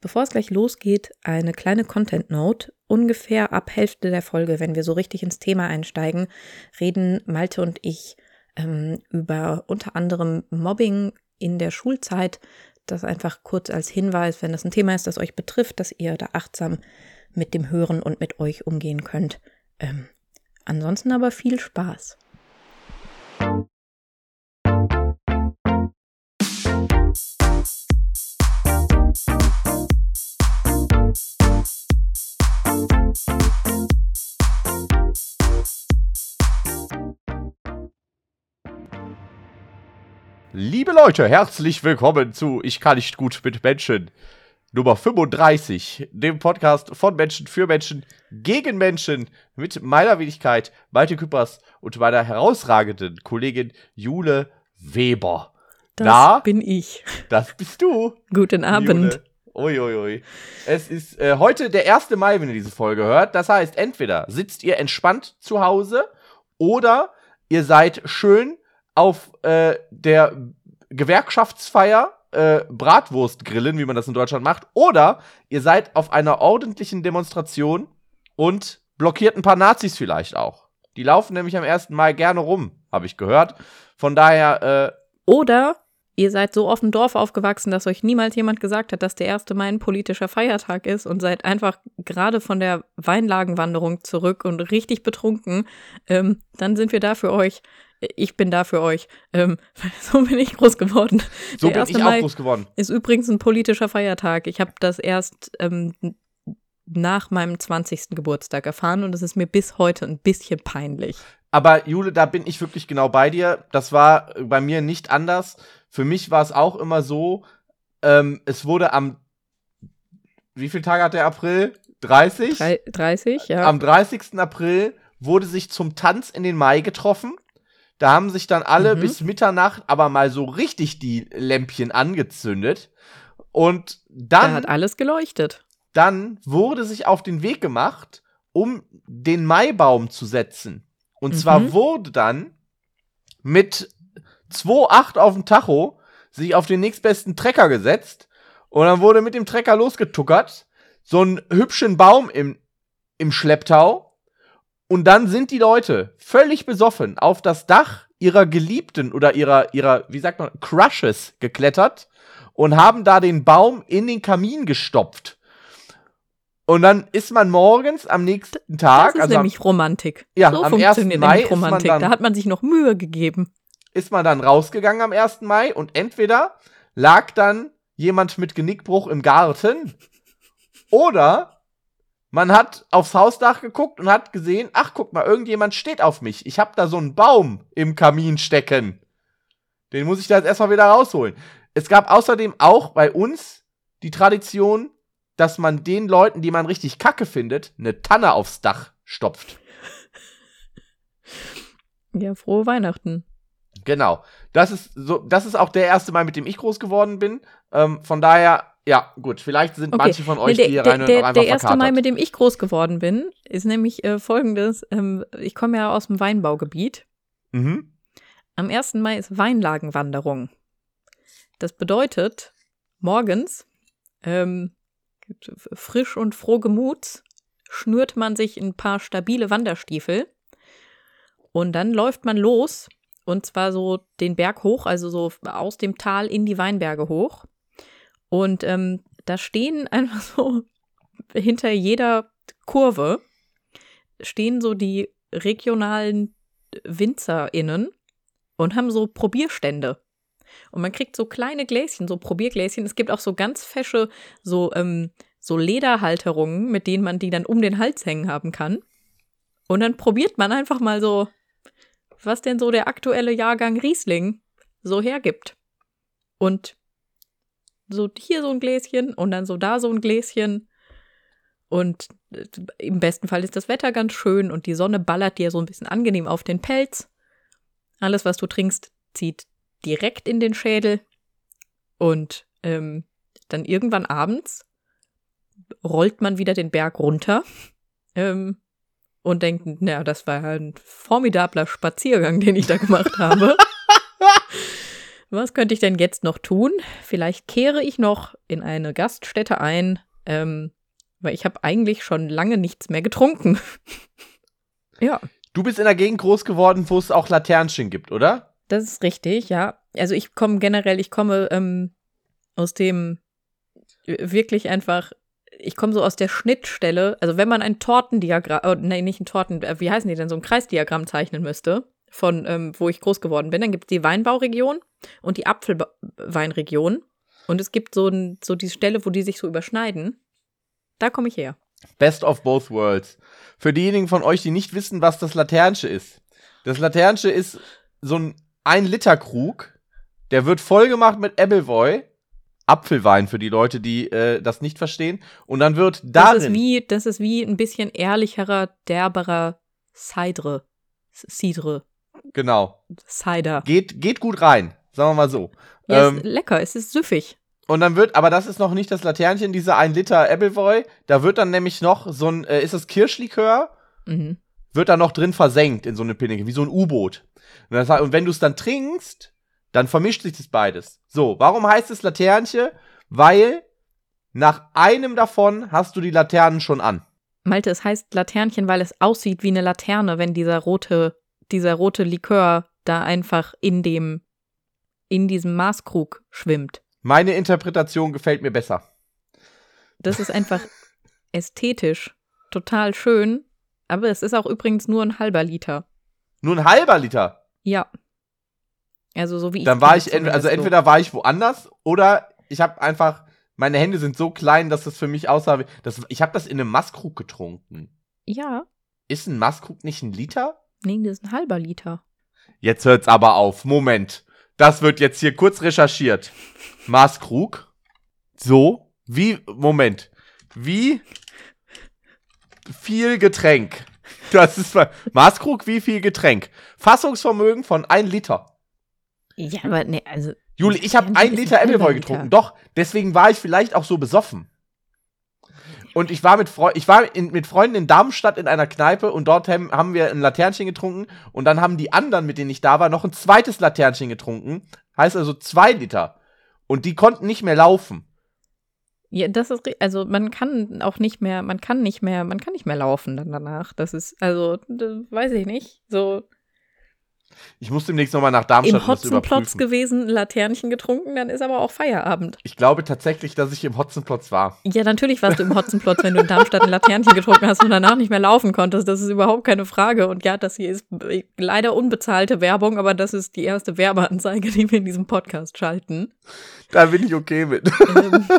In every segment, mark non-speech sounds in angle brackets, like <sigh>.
Bevor es gleich losgeht, eine kleine Content Note. Ungefähr ab Hälfte der Folge, wenn wir so richtig ins Thema einsteigen, reden Malte und ich ähm, über unter anderem Mobbing in der Schulzeit. Das einfach kurz als Hinweis, wenn das ein Thema ist, das euch betrifft, dass ihr da achtsam mit dem Hören und mit euch umgehen könnt. Ähm, ansonsten aber viel Spaß. Liebe Leute, herzlich willkommen zu Ich kann nicht gut mit Menschen. Nummer 35, dem Podcast von Menschen für Menschen gegen Menschen mit meiner Wenigkeit, Malte Küppers und meiner herausragenden Kollegin Jule Weber. Das Na, bin ich. Das bist du. Guten Abend. Uiuiui. Ui. Es ist äh, heute der 1. Mai, wenn ihr diese Folge hört. Das heißt, entweder sitzt ihr entspannt zu Hause oder ihr seid schön auf äh, der Gewerkschaftsfeier äh, Bratwurst grillen, wie man das in Deutschland macht, oder ihr seid auf einer ordentlichen Demonstration und blockiert ein paar Nazis vielleicht auch. Die laufen nämlich am 1. Mai gerne rum, habe ich gehört. Von daher. Äh, oder ihr seid so auf dem Dorf aufgewachsen, dass euch niemals jemand gesagt hat, dass der 1. Mai ein politischer Feiertag ist und seid einfach gerade von der Weinlagenwanderung zurück und richtig betrunken. Ähm, dann sind wir da für euch ich bin da für euch. Ähm, <laughs> so bin ich groß geworden. So Der bin ich auch groß geworden. Ist übrigens ein politischer Feiertag. Ich habe das erst ähm, nach meinem 20. Geburtstag erfahren und es ist mir bis heute ein bisschen peinlich. Aber Jule, da bin ich wirklich genau bei dir. Das war bei mir nicht anders. Für mich war es auch immer so, ähm, es wurde am, wie viel Tage hat der April? 30? 30, ja. Am 30. April wurde sich zum Tanz in den Mai getroffen. Da haben sich dann alle mhm. bis Mitternacht aber mal so richtig die Lämpchen angezündet. Und dann. Da hat alles geleuchtet. Dann wurde sich auf den Weg gemacht, um den Maibaum zu setzen. Und mhm. zwar wurde dann mit 2,8 auf dem Tacho sich auf den nächstbesten Trecker gesetzt. Und dann wurde mit dem Trecker losgetuckert. So einen hübschen Baum im, im Schlepptau und dann sind die Leute völlig besoffen auf das Dach ihrer Geliebten oder ihrer, ihrer, wie sagt man, Crushes geklettert und haben da den Baum in den Kamin gestopft. Und dann ist man morgens am nächsten Tag. Das ist also nämlich Romantik. Ja, so am 1. Mai Romantik. Dann, da hat man sich noch Mühe gegeben. Ist man dann rausgegangen am 1. Mai und entweder lag dann jemand mit Genickbruch im Garten oder man hat aufs Hausdach geguckt und hat gesehen, ach guck mal, irgendjemand steht auf mich. Ich hab da so einen Baum im Kamin stecken. Den muss ich da jetzt erstmal wieder rausholen. Es gab außerdem auch bei uns die Tradition, dass man den Leuten, die man richtig kacke findet, eine Tanne aufs Dach stopft. Ja, frohe Weihnachten. Genau. Das ist so, das ist auch der erste Mal, mit dem ich groß geworden bin. Ähm, von daher ja, gut, vielleicht sind okay. manche von euch, nee, der, die hier rein der, einfach Der erste Mai, mit dem ich groß geworden bin, ist nämlich äh, folgendes. Ähm, ich komme ja aus dem Weinbaugebiet. Mhm. Am 1. Mai ist Weinlagenwanderung. Das bedeutet, morgens, ähm, frisch und frohgemuts, schnürt man sich ein paar stabile Wanderstiefel und dann läuft man los und zwar so den Berg hoch, also so aus dem Tal in die Weinberge hoch. Und ähm, da stehen <laughs> einfach so hinter jeder Kurve stehen so die regionalen WinzerInnen und haben so Probierstände. Und man kriegt so kleine Gläschen, so Probiergläschen. Es gibt auch so ganz fesche, so, ähm, so Lederhalterungen, mit denen man die dann um den Hals hängen haben kann. Und dann probiert man einfach mal so, was denn so der aktuelle Jahrgang Riesling so hergibt. Und so hier so ein Gläschen und dann so da so ein Gläschen. Und äh, im besten Fall ist das Wetter ganz schön und die Sonne ballert dir so ein bisschen angenehm auf den Pelz. Alles, was du trinkst, zieht direkt in den Schädel. Und ähm, dann irgendwann abends rollt man wieder den Berg runter ähm, und denkt, naja, das war ein formidabler Spaziergang, den ich da gemacht habe. <laughs> Was könnte ich denn jetzt noch tun? Vielleicht kehre ich noch in eine Gaststätte ein, ähm, weil ich habe eigentlich schon lange nichts mehr getrunken. <laughs> ja. Du bist in der Gegend groß geworden, wo es auch Laternchen gibt, oder? Das ist richtig, ja. Also ich komme generell, ich komme ähm, aus dem wirklich einfach, ich komme so aus der Schnittstelle. Also wenn man ein Tortendiagramm, oh, nee, nicht ein Torten, äh, wie heißen die denn, so ein Kreisdiagramm zeichnen müsste, von ähm, wo ich groß geworden bin, dann gibt es die Weinbauregion und die Apfelweinregion. Und es gibt so, ein, so die Stelle, wo die sich so überschneiden. Da komme ich her. Best of both worlds. Für diejenigen von euch, die nicht wissen, was das Laternsche ist. Das Laternsche ist so ein 1-Liter-Krug. Der wird vollgemacht mit Appleboy. Apfelwein für die Leute, die äh, das nicht verstehen. Und dann wird darin. Das ist wie, das ist wie ein bisschen ehrlicherer, derberer Cidre. Cidre. Genau. Cider. Geht, geht gut rein, sagen wir mal so. Ja, ähm, ist lecker, es ist süffig. Und dann wird, aber das ist noch nicht das Laternchen, dieser 1 Liter Appleboy. Da wird dann nämlich noch so ein, äh, ist das Kirschlikör? Mhm. Wird da noch drin versenkt in so eine Pinne, wie so ein U-Boot. Und, und, wenn du es dann trinkst, dann vermischt sich das beides. So, warum heißt es Laternche? Weil nach einem davon hast du die Laternen schon an. Malte, es heißt Laternchen, weil es aussieht wie eine Laterne, wenn dieser rote, dieser rote Likör da einfach in dem, in diesem Maßkrug schwimmt. Meine Interpretation gefällt mir besser. Das ist einfach <laughs> ästhetisch total schön, aber es ist auch übrigens nur ein halber Liter. Nur ein halber Liter? Ja. Also so wie ich. Dann war ich, ent also entweder war ich woanders oder ich habe einfach, meine Hände sind so klein, dass das für mich aussah, das, ich habe das in einem Maßkrug getrunken. Ja. Ist ein Maßkrug nicht ein Liter? Nee, das ist ein halber Liter. Jetzt hört's aber auf. Moment. Das wird jetzt hier kurz recherchiert. Maßkrug. So. Wie, Moment. Wie viel Getränk? Das ist Maßkrug, wie viel Getränk? Fassungsvermögen von 1 Liter. Ja, aber nee, also. Juli, ich habe ein Liter Appleboy getrunken. Doch, deswegen war ich vielleicht auch so besoffen. Und ich war mit, Fre ich war in, mit Freunden in Darmstadt in einer Kneipe und dort haben, haben wir ein Laternchen getrunken und dann haben die anderen, mit denen ich da war, noch ein zweites Laternchen getrunken. Heißt also zwei Liter. Und die konnten nicht mehr laufen. Ja, das ist also man kann auch nicht mehr, man kann nicht mehr, man kann nicht mehr laufen dann danach. Das ist also weiß ich nicht. So ich muss demnächst nochmal nach Darmstadt Im Hotzenplotz gewesen, Laternchen getrunken, dann ist aber auch Feierabend. Ich glaube tatsächlich, dass ich im Hotzenplotz war. Ja, natürlich warst du im Hotzenplotz, wenn du in Darmstadt ein Laternchen getrunken hast und danach nicht mehr laufen konntest. Das ist überhaupt keine Frage. Und ja, das hier ist leider unbezahlte Werbung, aber das ist die erste Werbeanzeige, die wir in diesem Podcast schalten. Da bin ich okay mit. Ähm. <laughs>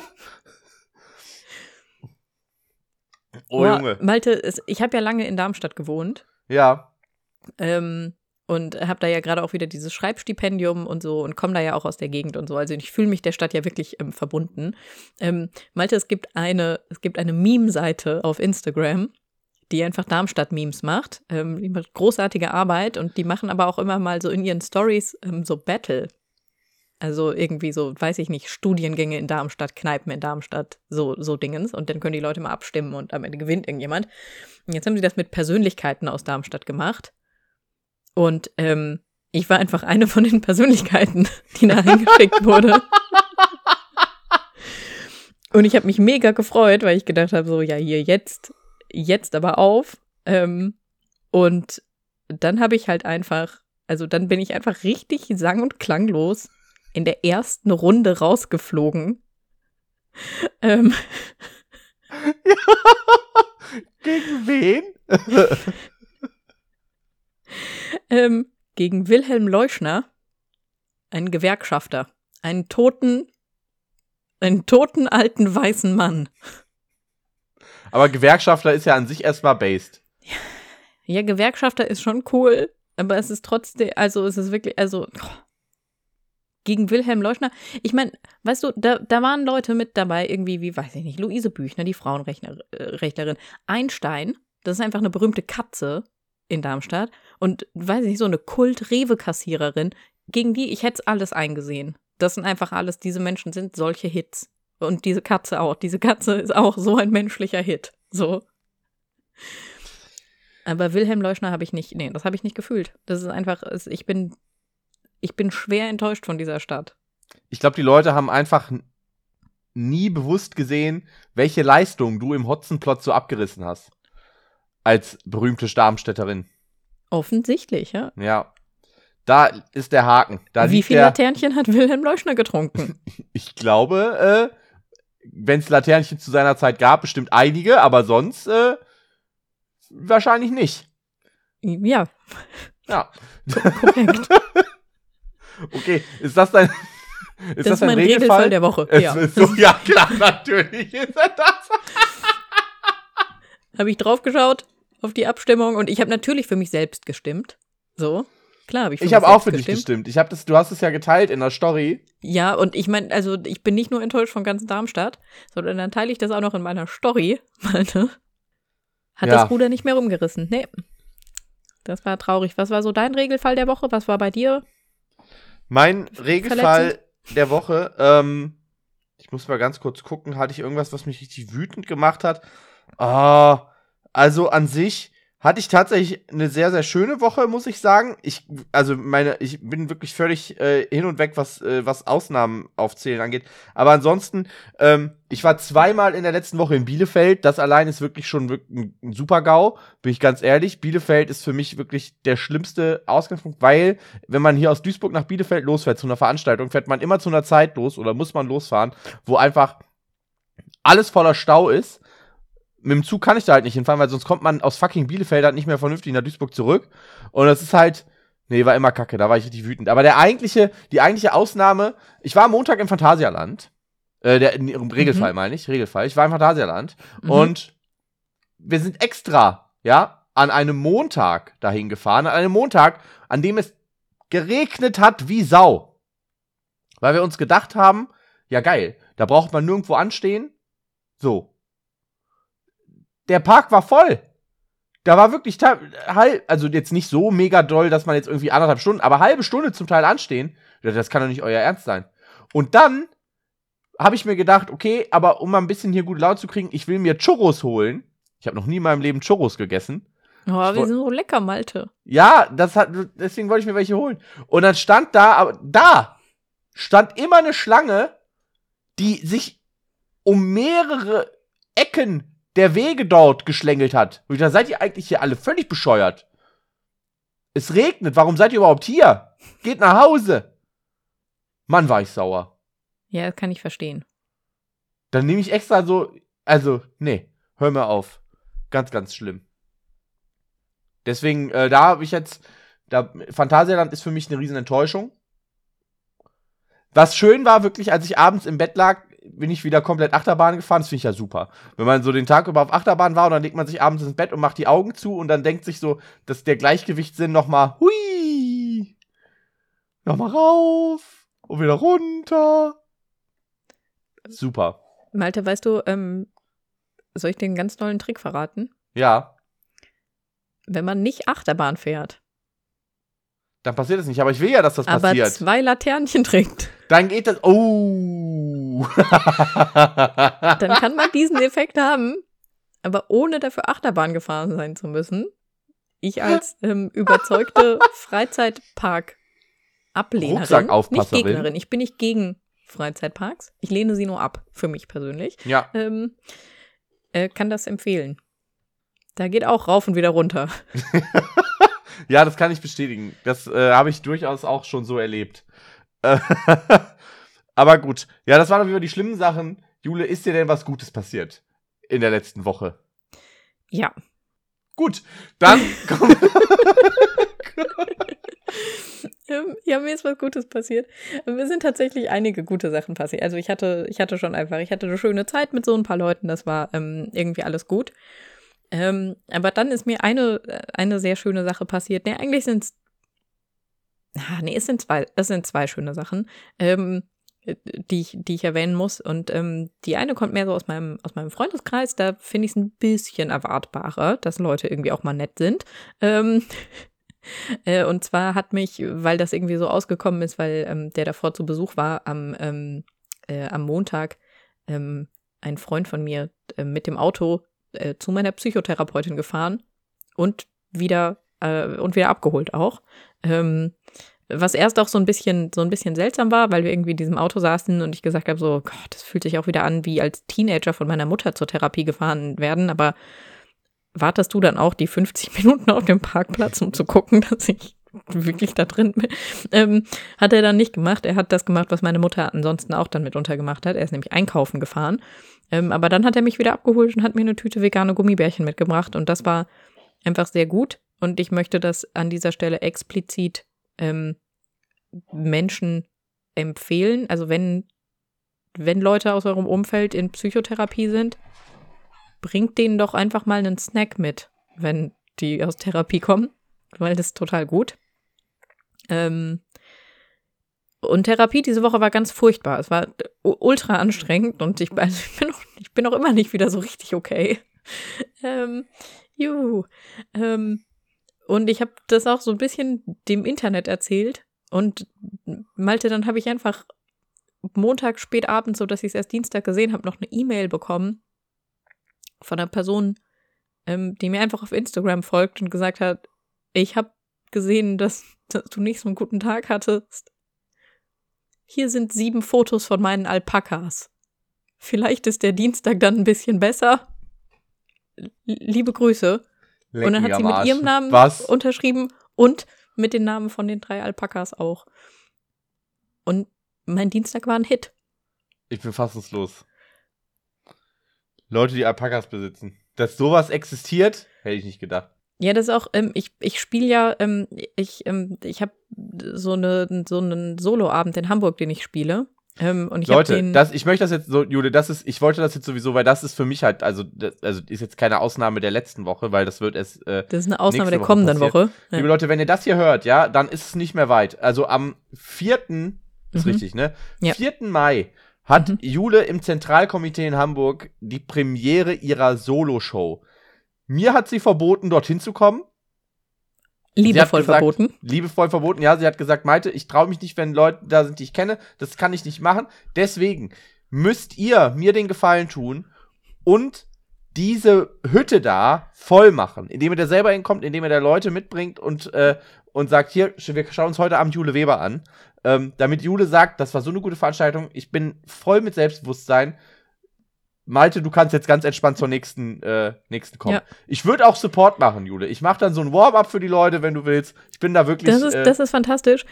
oh, Junge. Malte, ich habe ja lange in Darmstadt gewohnt. Ja. Ähm, und habe da ja gerade auch wieder dieses Schreibstipendium und so und komme da ja auch aus der Gegend und so. Also ich fühle mich der Stadt ja wirklich ähm, verbunden. Ähm, Malte, es gibt eine, es gibt eine Meme-Seite auf Instagram, die einfach Darmstadt-Memes macht. Ähm, die macht großartige Arbeit und die machen aber auch immer mal so in ihren Stories ähm, so Battle. Also irgendwie so, weiß ich nicht, Studiengänge in Darmstadt, Kneipen in Darmstadt, so, so Dingens. Und dann können die Leute mal abstimmen und am Ende gewinnt irgendjemand. Und jetzt haben sie das mit Persönlichkeiten aus Darmstadt gemacht. Und ähm, ich war einfach eine von den Persönlichkeiten, <laughs> die da eingeschickt wurde. Und ich habe mich mega gefreut, weil ich gedacht habe, so, ja, hier jetzt, jetzt aber auf. Ähm, und dann habe ich halt einfach, also dann bin ich einfach richtig sang- und klanglos in der ersten Runde rausgeflogen. Ähm. <laughs> Ja. Gegen wen? <laughs> <laughs> ähm, gegen Wilhelm Leuschner, einen Gewerkschafter, einen toten, einen toten alten weißen Mann. Aber Gewerkschafter ist ja an sich erstmal based. Ja, Gewerkschafter ist schon cool, aber es ist trotzdem, also es ist wirklich, also oh, gegen Wilhelm Leuschner. Ich meine, weißt du, da, da waren Leute mit dabei, irgendwie wie, weiß ich nicht, Luise Büchner, die Frauenrechtlerin, Einstein, das ist einfach eine berühmte Katze, in Darmstadt und weiß ich nicht, so eine Kult-Rewe-Kassiererin, gegen die ich hätte alles eingesehen. Das sind einfach alles, diese Menschen sind solche Hits. Und diese Katze auch. Diese Katze ist auch so ein menschlicher Hit. So. Aber Wilhelm Leuschner habe ich nicht, nee, das habe ich nicht gefühlt. Das ist einfach, ich bin, Ich bin schwer enttäuscht von dieser Stadt. Ich glaube, die Leute haben einfach nie bewusst gesehen, welche Leistung du im Hotzenplot so abgerissen hast. Als berühmte Darmstädterin. Offensichtlich, ja. Ja. Da ist der Haken. Da Wie viele Laternchen hat Wilhelm Leuschner getrunken? <laughs> ich glaube, äh, wenn es Laternchen zu seiner Zeit gab, bestimmt einige, aber sonst äh, wahrscheinlich nicht. Ja. Ja. Korrekt. <laughs> okay, ist das dein. Ist das, das ist mein Regelfall? Regelfall der Woche. Ja. So, ja, klar, <laughs> natürlich ist er das. habe ich draufgeschaut auf die Abstimmung und ich habe natürlich für mich selbst gestimmt. So. Klar, habe ich. Ich habe auch für gestimmt. dich gestimmt. Ich habe das, du hast es ja geteilt in der Story. Ja, und ich meine, also ich bin nicht nur enttäuscht von ganz Darmstadt, sondern dann teile ich das auch noch in meiner Story. <laughs> Malte. Hat ja. das Ruder nicht mehr rumgerissen. Nee. Das war traurig. Was war so dein Regelfall der Woche? Was war bei dir? Mein Regelfall der Woche, ähm, ich muss mal ganz kurz gucken, hatte ich irgendwas, was mich richtig wütend gemacht hat? Ah, also an sich hatte ich tatsächlich eine sehr, sehr schöne Woche, muss ich sagen. Ich, also meine, ich bin wirklich völlig äh, hin und weg, was, äh, was Ausnahmen aufzählen angeht. Aber ansonsten, ähm, ich war zweimal in der letzten Woche in Bielefeld. Das allein ist wirklich schon wirklich ein super GAU, bin ich ganz ehrlich. Bielefeld ist für mich wirklich der schlimmste Ausgangspunkt, weil, wenn man hier aus Duisburg nach Bielefeld losfährt zu einer Veranstaltung, fährt man immer zu einer Zeit los oder muss man losfahren, wo einfach alles voller Stau ist mit dem Zug kann ich da halt nicht hinfahren, weil sonst kommt man aus fucking Bielefeld halt nicht mehr vernünftig nach Duisburg zurück. Und das ist halt, nee, war immer kacke, da war ich richtig wütend. Aber der eigentliche, die eigentliche Ausnahme, ich war am Montag im Phantasialand. Äh, der, im Regelfall mhm. meine ich, Regelfall. Ich war im Phantasialand. Mhm. Und wir sind extra, ja, an einem Montag dahin gefahren. An einem Montag, an dem es geregnet hat wie Sau. Weil wir uns gedacht haben, ja geil, da braucht man nirgendwo anstehen. So, der Park war voll. Da war wirklich halb, also jetzt nicht so mega doll, dass man jetzt irgendwie anderthalb Stunden, aber halbe Stunde zum Teil anstehen. Das kann doch nicht euer Ernst sein. Und dann habe ich mir gedacht, okay, aber um mal ein bisschen hier gut laut zu kriegen, ich will mir Churros holen. Ich habe noch nie in meinem Leben Churros gegessen. Oh, wir sind so lecker, Malte. Ja, das hat, deswegen wollte ich mir welche holen. Und dann stand da, aber da stand immer eine Schlange, die sich um mehrere Ecken der Wege dort geschlängelt hat. Und da seid ihr eigentlich hier alle völlig bescheuert. Es regnet, warum seid ihr überhaupt hier? Geht nach Hause. Mann, war ich sauer. Ja, das kann ich verstehen. Dann nehme ich extra so, also, nee, hör mir auf. Ganz, ganz schlimm. Deswegen, äh, da habe ich jetzt, da, Phantasialand ist für mich eine riesen Enttäuschung. Was schön war, wirklich, als ich abends im Bett lag, bin ich wieder komplett Achterbahn gefahren. Das finde ich ja super. Wenn man so den Tag über auf Achterbahn war und dann legt man sich abends ins Bett und macht die Augen zu und dann denkt sich so, dass der Gleichgewichtssinn nochmal, hui, nochmal rauf und wieder runter. Super. Malte, weißt du, ähm, soll ich dir einen ganz tollen Trick verraten? Ja. Wenn man nicht Achterbahn fährt. Dann passiert es nicht, aber ich will ja, dass das aber passiert. Aber zwei Laternchen trinkt. Dann geht das. Oh. <laughs> Dann kann man diesen Effekt haben, aber ohne dafür Achterbahn gefahren sein zu müssen. Ich als ähm, überzeugte <laughs> Freizeitpark-Ablehnerin, nicht Gegnerin, ich bin nicht gegen Freizeitparks, ich lehne sie nur ab, für mich persönlich, ja. ähm, äh, kann das empfehlen. Da geht auch rauf und wieder runter. <laughs> ja, das kann ich bestätigen. Das äh, habe ich durchaus auch schon so erlebt. Aber gut. Ja, das waren Fall die schlimmen Sachen. Jule, ist dir denn was Gutes passiert in der letzten Woche? Ja. Gut, dann <laughs> komm. ja, mir ist was Gutes passiert. Mir sind tatsächlich einige gute Sachen passiert. Also ich hatte, ich hatte schon einfach, ich hatte eine schöne Zeit mit so ein paar Leuten, das war ähm, irgendwie alles gut. Ähm, aber dann ist mir eine, eine sehr schöne Sache passiert. Nee, eigentlich sind es Ah, nee, es sind zwei, es sind zwei schöne Sachen, ähm, die, ich, die ich erwähnen muss. Und ähm, die eine kommt mehr so aus meinem, aus meinem Freundeskreis. Da finde ich es ein bisschen erwartbarer, dass Leute irgendwie auch mal nett sind. Ähm, <laughs> äh, und zwar hat mich, weil das irgendwie so ausgekommen ist, weil ähm, der davor zu Besuch war, am, ähm, äh, am Montag ähm, ein Freund von mir äh, mit dem Auto äh, zu meiner Psychotherapeutin gefahren und wieder äh, und wieder abgeholt auch. Ähm, was erst auch so ein bisschen, so ein bisschen seltsam war, weil wir irgendwie in diesem Auto saßen und ich gesagt habe, so, Gott, das fühlt sich auch wieder an, wie als Teenager von meiner Mutter zur Therapie gefahren werden, aber wartest du dann auch die 50 <laughs> Minuten auf dem Parkplatz, um zu gucken, dass ich wirklich da drin bin? Ähm, hat er dann nicht gemacht. Er hat das gemacht, was meine Mutter ansonsten auch dann mitunter gemacht hat. Er ist nämlich einkaufen gefahren. Ähm, aber dann hat er mich wieder abgeholt und hat mir eine Tüte vegane Gummibärchen mitgebracht und das war einfach sehr gut. Und ich möchte das an dieser Stelle explizit ähm, Menschen empfehlen. Also wenn, wenn Leute aus eurem Umfeld in Psychotherapie sind, bringt denen doch einfach mal einen Snack mit, wenn die aus Therapie kommen, weil das ist total gut. Ähm, und Therapie diese Woche war ganz furchtbar. Es war ultra anstrengend und ich, also ich, bin, auch, ich bin auch immer nicht wieder so richtig okay. <laughs> Ähm, juhu. Ähm, und ich habe das auch so ein bisschen dem Internet erzählt. Und Malte, dann habe ich einfach Montag spät abends, so dass ich es erst Dienstag gesehen habe, noch eine E-Mail bekommen von einer Person, ähm, die mir einfach auf Instagram folgt und gesagt hat, ich habe gesehen, dass, dass du nicht so einen guten Tag hattest. Hier sind sieben Fotos von meinen Alpakas. Vielleicht ist der Dienstag dann ein bisschen besser. Liebe Grüße. Leck und dann hat sie mit ihrem Namen Was? unterschrieben und mit den Namen von den drei Alpakas auch. Und mein Dienstag war ein Hit. Ich bin fassungslos. Leute, die Alpakas besitzen. Dass sowas existiert, hätte ich nicht gedacht. Ja, das ist auch, ähm, ich, ich spiele ja, ähm, ich, ähm, ich habe so, eine, so einen Soloabend in Hamburg, den ich spiele. Ähm, Leute, das, ich möchte das jetzt so, Jule, das ist, ich wollte das jetzt sowieso, weil das ist für mich halt, also, das, also ist jetzt keine Ausnahme der letzten Woche, weil das wird es. Äh, das ist eine Ausnahme der kommenden Woche. Woche. Ja. Liebe Leute, wenn ihr das hier hört, ja, dann ist es nicht mehr weit. Also am 4. ist mhm. richtig, ne? Ja. 4. Mai hat mhm. Jule im Zentralkomitee in Hamburg die Premiere ihrer Solo-Show. Mir hat sie verboten, dorthin zu kommen. Liebevoll gesagt, verboten. Liebevoll verboten, ja. Sie hat gesagt, Maite, ich traue mich nicht, wenn Leute da sind, die ich kenne. Das kann ich nicht machen. Deswegen müsst ihr mir den Gefallen tun und diese Hütte da voll machen, indem ihr da selber hinkommt, indem ihr da Leute mitbringt und, äh, und sagt, hier, wir schauen uns heute Abend Jule Weber an. Ähm, damit Jule sagt, das war so eine gute Veranstaltung, ich bin voll mit Selbstbewusstsein Malte, du kannst jetzt ganz entspannt zur nächsten, äh, nächsten kommen. Ja. Ich würde auch Support machen, Jule. Ich mache dann so ein Warm-up für die Leute, wenn du willst. Ich bin da wirklich. Das ist, äh, das ist fantastisch.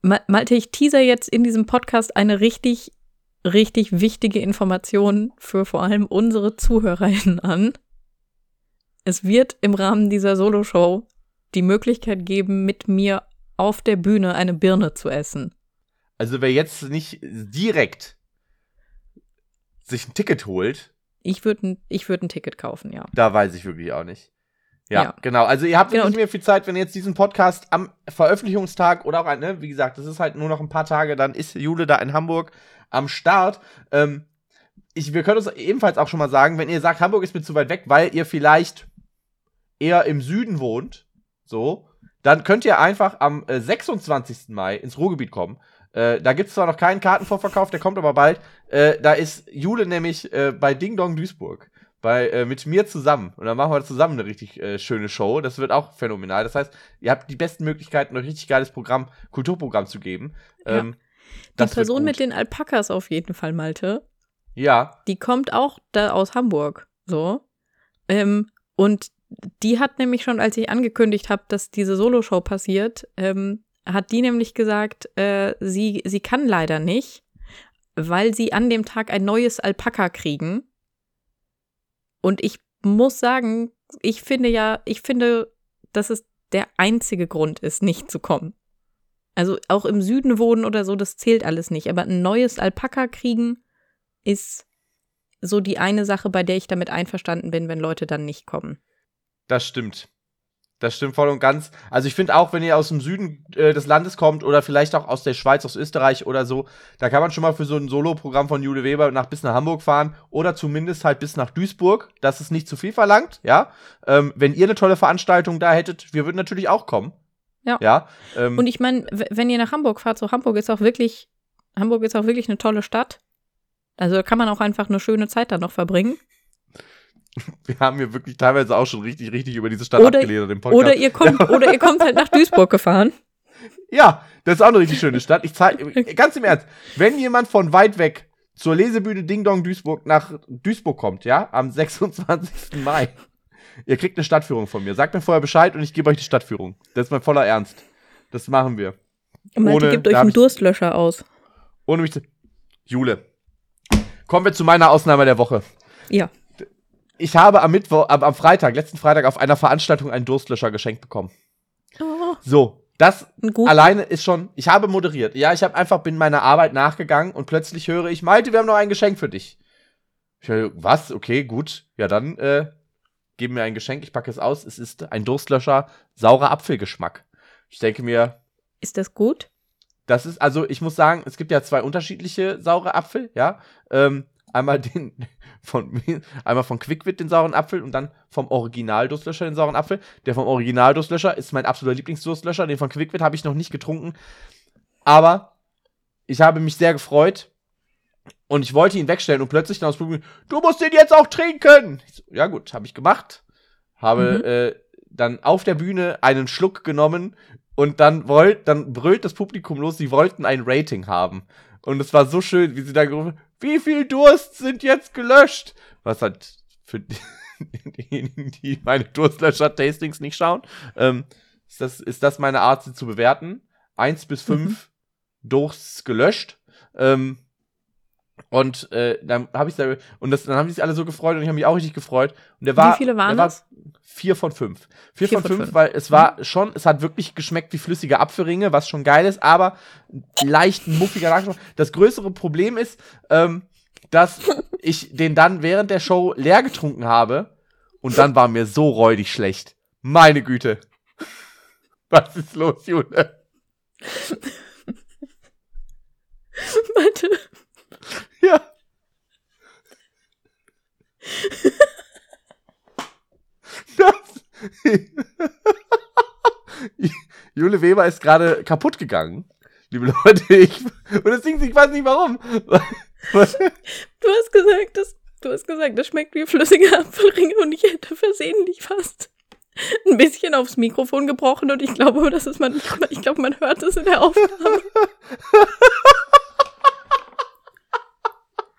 Malte, ich teaser jetzt in diesem Podcast eine richtig, richtig wichtige Information für vor allem unsere ZuhörerInnen an. Es wird im Rahmen dieser Soloshow die Möglichkeit geben, mit mir auf der Bühne eine Birne zu essen. Also wer jetzt nicht direkt sich ein Ticket holt. Ich würde ich würd ein Ticket kaufen, ja. Da weiß ich wirklich auch nicht. Ja, ja. genau. Also ihr habt genau. nicht mehr viel Zeit, wenn ihr jetzt diesen Podcast am Veröffentlichungstag oder auch, ne, wie gesagt, das ist halt nur noch ein paar Tage, dann ist Jule da in Hamburg am Start. Ähm, ich, wir können uns ebenfalls auch schon mal sagen, wenn ihr sagt, Hamburg ist mir zu weit weg, weil ihr vielleicht eher im Süden wohnt, so, dann könnt ihr einfach am äh, 26. Mai ins Ruhrgebiet kommen. Äh, da gibt es zwar noch keinen Kartenvorverkauf, der kommt aber bald. Äh, da ist Jule nämlich äh, bei Ding Dong Duisburg. Bei, äh, mit mir zusammen. Und dann machen wir zusammen eine richtig äh, schöne Show. Das wird auch phänomenal. Das heißt, ihr habt die besten Möglichkeiten, ein richtig geiles Programm, Kulturprogramm zu geben. Ähm, ja. Die Person mit den Alpakas auf jeden Fall, Malte. Ja. Die kommt auch da aus Hamburg. So. Ähm, und die hat nämlich schon, als ich angekündigt habe, dass diese Soloshow passiert, ähm, hat die nämlich gesagt, äh, sie, sie kann leider nicht, weil sie an dem Tag ein neues Alpaka kriegen. Und ich muss sagen, ich finde ja, ich finde, dass es der einzige Grund ist, nicht zu kommen. Also auch im Süden wohnen oder so, das zählt alles nicht. Aber ein neues Alpaka kriegen ist so die eine Sache, bei der ich damit einverstanden bin, wenn Leute dann nicht kommen. Das stimmt. Das stimmt voll und ganz. Also ich finde auch, wenn ihr aus dem Süden äh, des Landes kommt oder vielleicht auch aus der Schweiz, aus Österreich oder so, da kann man schon mal für so ein Solo-Programm von Jule Weber nach bis nach Hamburg fahren oder zumindest halt bis nach Duisburg. Das ist nicht zu viel verlangt, ja. Ähm, wenn ihr eine tolle Veranstaltung da hättet, wir würden natürlich auch kommen. Ja. ja ähm, und ich meine, wenn ihr nach Hamburg fahrt, so Hamburg ist auch wirklich, Hamburg ist auch wirklich eine tolle Stadt. Also da kann man auch einfach eine schöne Zeit da noch verbringen. <laughs> wir haben hier wirklich teilweise auch schon richtig, richtig über diese Stadt oder, abgeledert im Podcast. Oder ihr, kommt, ja. oder ihr kommt halt nach <laughs> Duisburg gefahren. Ja, das ist auch eine richtig schöne Stadt. Ich zeige, <laughs> ganz im Ernst, wenn jemand von weit weg zur Lesebühne Ding Dong Duisburg nach Duisburg kommt, ja, am 26. Mai, ihr kriegt eine Stadtführung von mir. Sagt mir vorher Bescheid und ich gebe euch die Stadtführung. Das ist mein voller Ernst. Das machen wir. Malte gibt euch einen Durstlöscher aus. Ohne mich zu. Jule. Kommen wir zu meiner Ausnahme der Woche. Ja. Ich habe am Mittwoch, am, am Freitag, letzten Freitag auf einer Veranstaltung einen Durstlöscher geschenkt bekommen. Oh. So, das alleine ist schon. Ich habe moderiert. Ja, ich habe einfach bin meiner Arbeit nachgegangen und plötzlich höre ich, Malte, wir haben noch ein Geschenk für dich. Ich höre, was? Okay, gut. Ja, dann äh, geben mir ein Geschenk. Ich packe es aus. Es ist ein Durstlöscher, saurer Apfelgeschmack. Ich denke mir. Ist das gut? Das ist, also ich muss sagen, es gibt ja zwei unterschiedliche saure Apfel, ja. Ähm, einmal den <laughs> von einmal von Quickwit den sauren Apfel und dann vom Original Durstlöscher den sauren Apfel. Der vom Original Durstlöscher ist mein absoluter Lieblingsdurstlöscher. Den von Quickwit habe ich noch nicht getrunken, aber ich habe mich sehr gefreut und ich wollte ihn wegstellen und plötzlich dann aus Publikum, du musst den jetzt auch trinken. So, ja gut, habe ich gemacht, habe mhm. äh, dann auf der Bühne einen Schluck genommen und dann wollt, dann brüllt das Publikum los, sie wollten ein Rating haben. Und es war so schön, wie sie da gerufen, wie viel Durst sind jetzt gelöscht? Was hat für <laughs> diejenigen, die meine Durstlöscher-Tastings nicht schauen, ähm, ist, das, ist das meine Art, sie zu bewerten. Eins bis fünf mhm. Dursts gelöscht. Ähm, und äh, dann habe ich da und das, dann haben die sich alle so gefreut und ich habe mich auch richtig gefreut. Und der war, Wie viele waren das? vier von fünf. Vier, vier von, von, fünf, fünf, weil es war mhm. schon, es hat wirklich geschmeckt wie flüssige Apfelringe, was schon geil ist, aber leicht muffiger Nachgeschmack. Das größere Problem ist, ähm, dass ich den dann während der Show leer getrunken habe und dann war mir so räudig schlecht. Meine Güte. <laughs> Was ist los, Jule? <laughs> Warte. Ja. <laughs> Jule Weber ist gerade kaputt gegangen. Liebe Leute, ich. Und das Ding, ich weiß nicht warum. Du hast gesagt, das, du hast gesagt, das schmeckt wie flüssige Apfelringe und ich hätte versehentlich fast ein bisschen aufs Mikrofon gebrochen und ich glaube, das ist man, ich glaube, man hört es in der Aufnahme. <laughs>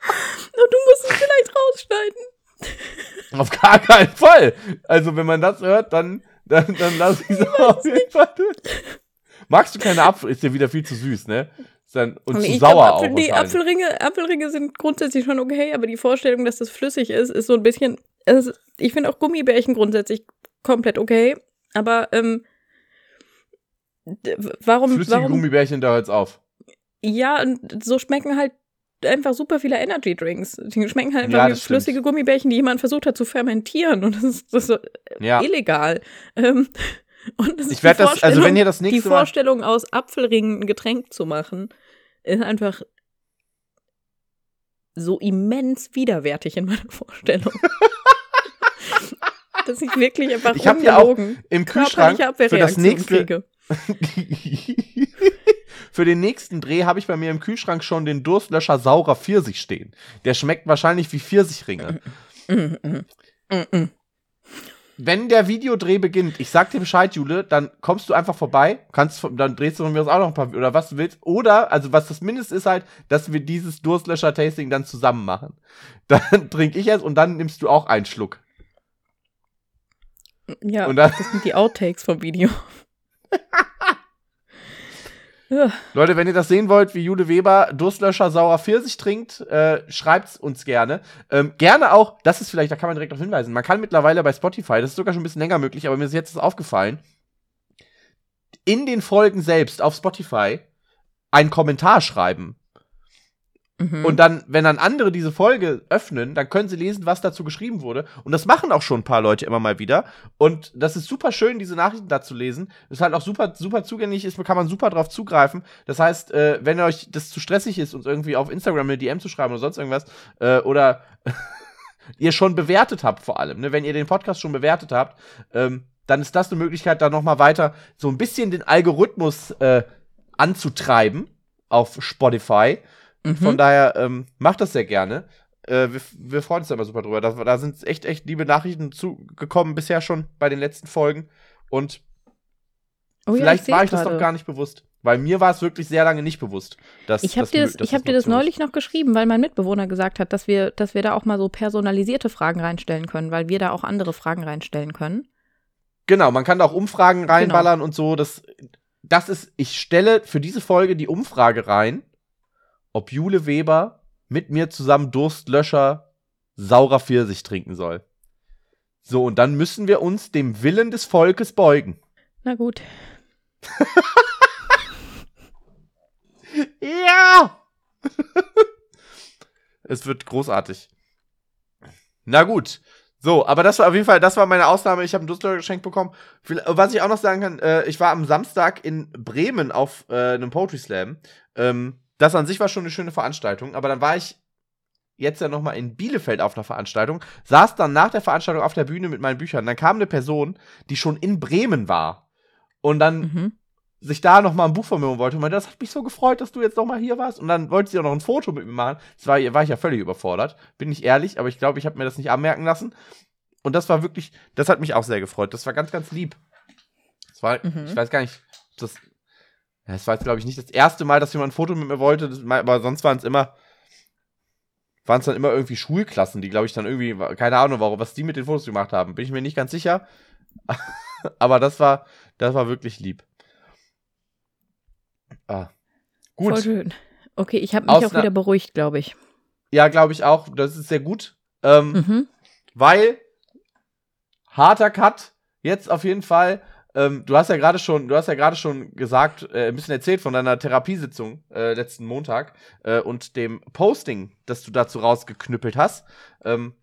Und du musst es vielleicht rausschneiden. Auf gar keinen Fall. Also, wenn man das hört, dann, dann, dann lass ich es auf jeden Fall. Magst du keine Apfel? Ist ja wieder viel zu süß, ne? Dann, und nee, zu sauer glaub, Apfel, auch. Die Apfelringe, Apfelringe sind grundsätzlich schon okay, aber die Vorstellung, dass das flüssig ist, ist so ein bisschen. Also ich finde auch Gummibärchen grundsätzlich komplett okay, aber ähm, warum. Flüssige warum, Gummibärchen da jetzt auf. Ja, und so schmecken halt einfach super viele Energy Drinks. Die schmecken halt einfach ja, wie flüssige stimmt. Gummibärchen, die jemand versucht hat zu fermentieren. Und das ist, das ist so ja. illegal. Ähm, und das ich werde das, also wenn ihr das nächste Die Vorstellung Mal aus Apfelringen ein Getränk zu machen, ist einfach so immens widerwärtig in meiner Vorstellung. <laughs> dass ich wirklich einfach ich habe ja auch im Kühlschrank für das nächste kriege. <laughs> Für den nächsten Dreh habe ich bei mir im Kühlschrank schon den Durstlöscher saurer Pfirsich stehen. Der schmeckt wahrscheinlich wie Pfirsichringe. Wenn der Videodreh beginnt, ich sag dir Bescheid, Jule, dann kommst du einfach vorbei, kannst, dann drehst du von mir aus auch noch ein paar, oder was du willst. Oder, also was das Mindeste ist halt, dass wir dieses Durstlöscher-Tasting dann zusammen machen. <laughs> Dann trinke ich es und dann nimmst du auch einen Schluck. Ja, und dann, das sind die Outtakes vom Video. <laughs> Leute, wenn ihr das sehen wollt, wie Jude Weber Durstlöscher sauer Pfirsich trinkt, äh, schreibt's uns gerne. Ähm, gerne auch, das ist vielleicht, da kann man direkt darauf hinweisen, man kann mittlerweile bei Spotify, das ist sogar schon ein bisschen länger möglich, aber mir ist jetzt aufgefallen, in den Folgen selbst auf Spotify einen Kommentar schreiben. Mhm. Und dann, wenn dann andere diese Folge öffnen, dann können sie lesen, was dazu geschrieben wurde. Und das machen auch schon ein paar Leute immer mal wieder. Und das ist super schön, diese Nachrichten da zu lesen. Das ist halt auch super, super zugänglich ist, kann man super drauf zugreifen. Das heißt, äh, wenn euch das zu stressig ist, uns irgendwie auf Instagram eine DM zu schreiben oder sonst irgendwas, äh, oder <laughs> ihr schon bewertet habt vor allem, ne? wenn ihr den Podcast schon bewertet habt, ähm, dann ist das eine Möglichkeit, da noch mal weiter so ein bisschen den Algorithmus äh, anzutreiben auf Spotify. Mhm. Von daher ähm, macht das sehr gerne. Äh, wir, wir, freuen uns da immer super drüber. Da, da sind echt, echt liebe Nachrichten zugekommen bisher schon bei den letzten Folgen. Und Oh, Vielleicht ja, war ich das doch gar nicht bewusst. Weil mir war es wirklich sehr lange nicht bewusst. Dass, ich habe dir das, ich hab dir das neulich noch geschrieben, weil mein Mitbewohner gesagt hat, dass wir, dass wir da auch mal so personalisierte Fragen reinstellen können, weil wir da auch andere Fragen reinstellen können. Genau, man kann da auch Umfragen reinballern genau. und so. Das, das ist, ich stelle für diese Folge die Umfrage rein, ob Jule Weber mit mir zusammen Durstlöscher saurer Pfirsich trinken soll. So, und dann müssen wir uns dem Willen des Volkes beugen. Na gut. <laughs> ja! <laughs> es wird großartig. Na gut. So, aber das war auf jeden Fall, das war meine Ausnahme. Ich habe ein Durstlöscher geschenkt bekommen. Was ich auch noch sagen kann, äh, ich war am Samstag in Bremen auf äh, einem Poetry Slam. Ähm, das an sich war schon eine schöne Veranstaltung, aber dann war ich jetzt ja noch mal in Bielefeld auf einer Veranstaltung, saß dann nach der Veranstaltung auf der Bühne mit meinen Büchern. Dann kam eine Person, die schon in Bremen war und dann mhm. sich da noch mal ein Buch von mir holen wollte und meinte, das hat mich so gefreut, dass du jetzt noch mal hier warst. Und dann wollte sie auch noch ein Foto mit mir machen. Das war, war ich ja völlig überfordert, bin ich ehrlich, aber ich glaube, ich habe mir das nicht anmerken lassen. Und das war wirklich, das hat mich auch sehr gefreut. Das war ganz, ganz lieb. Das war, mhm. ich weiß gar nicht, das, das war jetzt, glaube ich, nicht das erste Mal, dass jemand ein Foto mit mir wollte, aber sonst waren es immer, waren es dann immer irgendwie Schulklassen, die, glaube ich, dann irgendwie, keine Ahnung, warum, was die mit den Fotos gemacht haben, bin ich mir nicht ganz sicher. <laughs> aber das war, das war wirklich lieb. Ah. Gut. Voll schön. Okay, ich habe mich Aus auch wieder beruhigt, glaube ich. Ja, glaube ich auch. Das ist sehr gut. Ähm, mhm. Weil harter Cut. Jetzt auf jeden Fall. Ähm, du hast ja gerade schon, du hast ja gerade schon gesagt, äh, ein bisschen erzählt von deiner Therapiesitzung äh, letzten Montag äh, und dem Posting, das du dazu rausgeknüppelt hast. Ähm,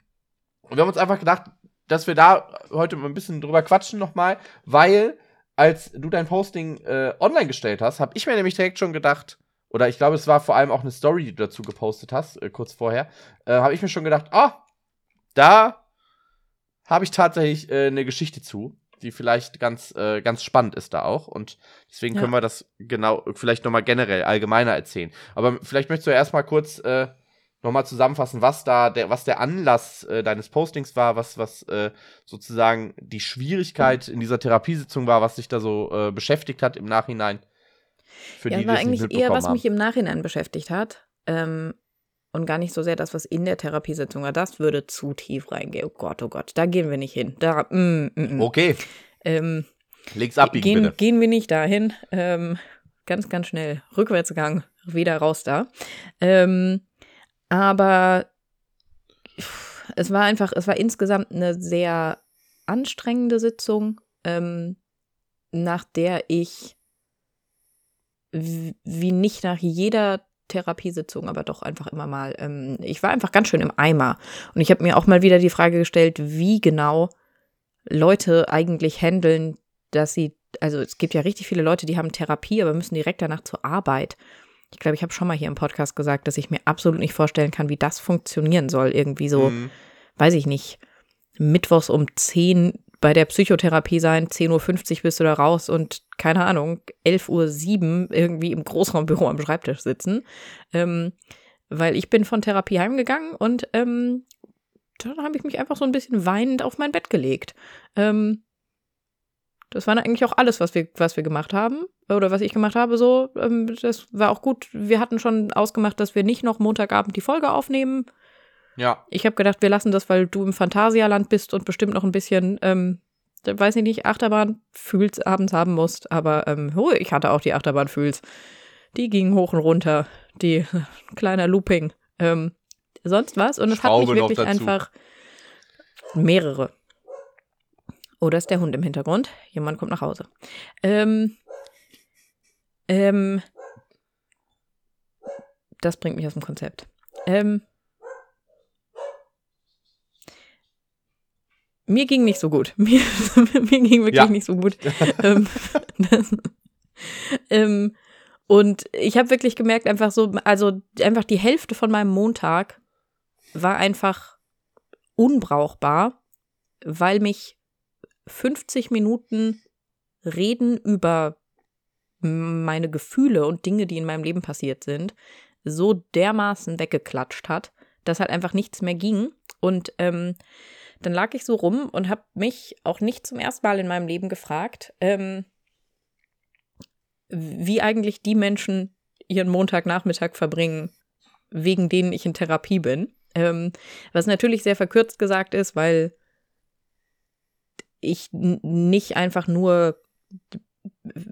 und wir haben uns einfach gedacht, dass wir da heute mal ein bisschen drüber quatschen nochmal, weil als du dein Posting äh, online gestellt hast, habe ich mir nämlich direkt schon gedacht, oder ich glaube, es war vor allem auch eine Story, die du dazu gepostet hast, äh, kurz vorher, äh, habe ich mir schon gedacht, ah, oh, da habe ich tatsächlich eine Geschichte zu, die vielleicht ganz, äh, ganz spannend ist da auch. Und deswegen ja. können wir das genau, vielleicht nochmal generell allgemeiner erzählen. Aber vielleicht möchtest du ja erstmal kurz äh, nochmal zusammenfassen, was da der, was der Anlass äh, deines Postings war, was, was äh, sozusagen die Schwierigkeit in dieser Therapiesitzung war, was dich da so äh, beschäftigt hat im Nachhinein. Für ja, die, war eigentlich eher, was haben. mich im Nachhinein beschäftigt hat. Ähm, und gar nicht so sehr das, was in der Therapiesitzung war. Das würde zu tief reingehen. Oh Gott, oh Gott, da gehen wir nicht hin. Da, mm, mm, mm. Okay. Ähm, Links abbiegen, gehen, bitte. Gehen wir nicht dahin. Ähm, ganz, ganz schnell. Rückwärtsgang, wieder raus da. Ähm, aber es war einfach, es war insgesamt eine sehr anstrengende Sitzung, ähm, nach der ich wie nicht nach jeder Therapiesitzung, aber doch einfach immer mal. Ähm, ich war einfach ganz schön im Eimer. Und ich habe mir auch mal wieder die Frage gestellt, wie genau Leute eigentlich handeln, dass sie, also es gibt ja richtig viele Leute, die haben Therapie, aber müssen direkt danach zur Arbeit. Ich glaube, ich habe schon mal hier im Podcast gesagt, dass ich mir absolut nicht vorstellen kann, wie das funktionieren soll. Irgendwie so, mhm. weiß ich nicht, mittwochs um 10 bei der Psychotherapie sein, 10.50 Uhr bist du da raus und keine Ahnung, 11.07 Uhr irgendwie im Großraumbüro am Schreibtisch sitzen. Ähm, weil ich bin von Therapie heimgegangen und ähm, dann habe ich mich einfach so ein bisschen weinend auf mein Bett gelegt. Ähm, das war eigentlich auch alles, was wir, was wir gemacht haben. Oder was ich gemacht habe, so. Ähm, das war auch gut. Wir hatten schon ausgemacht, dass wir nicht noch Montagabend die Folge aufnehmen. Ja. Ich habe gedacht, wir lassen das, weil du im Phantasialand bist und bestimmt noch ein bisschen, ähm, weiß ich nicht, Achterbahn fühls abends haben musst. Aber ähm, oh, ich hatte auch die Achterbahn fühls. Die ging hoch und runter. Die <laughs> kleiner Looping. Ähm, sonst was. Und es hat mich wirklich einfach mehrere. Oh, da ist der Hund im Hintergrund. Jemand kommt nach Hause. Ähm, ähm, das bringt mich aus dem Konzept. Ähm, mir ging nicht so gut. <laughs> Mir, mir ging wirklich ja. nicht so gut. ähm, das, <laughs> ähm, und ich habe wirklich gemerkt, einfach so, also einfach die Hälfte von meinem Montag war einfach unbrauchbar, weil mich 50 Minuten Reden über meine Gefühle und Dinge, die in meinem Leben passiert sind, so dermaßen weggeklatscht hat, dass halt einfach nichts mehr ging. Und ähm, dann lag ich so rum und habe mich auch nicht zum ersten Mal in meinem Leben gefragt, ähm, wie eigentlich die Menschen ihren Montagnachmittag verbringen, wegen denen ich in Therapie bin. Ähm, was natürlich sehr verkürzt gesagt ist, weil ich nicht einfach nur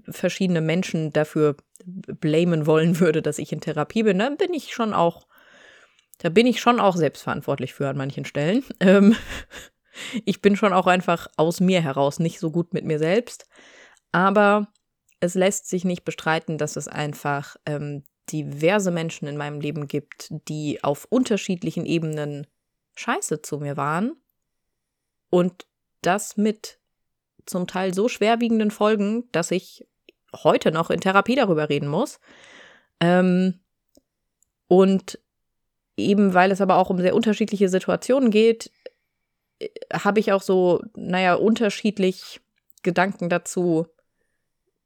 verschiedene Menschen dafür blamen wollen würde, dass ich in Therapie bin, dann bin ich schon auch, da bin ich schon auch selbstverantwortlich für an manchen Stellen. <laughs> Ähm, ich bin schon auch einfach aus mir heraus nicht so gut mit mir selbst. Aber es lässt sich nicht bestreiten, dass es einfach ähm, diverse Menschen in meinem Leben gibt, die auf unterschiedlichen Ebenen scheiße zu mir waren. Und das mit zum Teil so schwerwiegenden Folgen, dass ich heute noch in Therapie darüber reden muss. Ähm, und eben weil es aber auch um sehr unterschiedliche Situationen geht, äh, habe ich auch so, naja, unterschiedlich Gedanken dazu,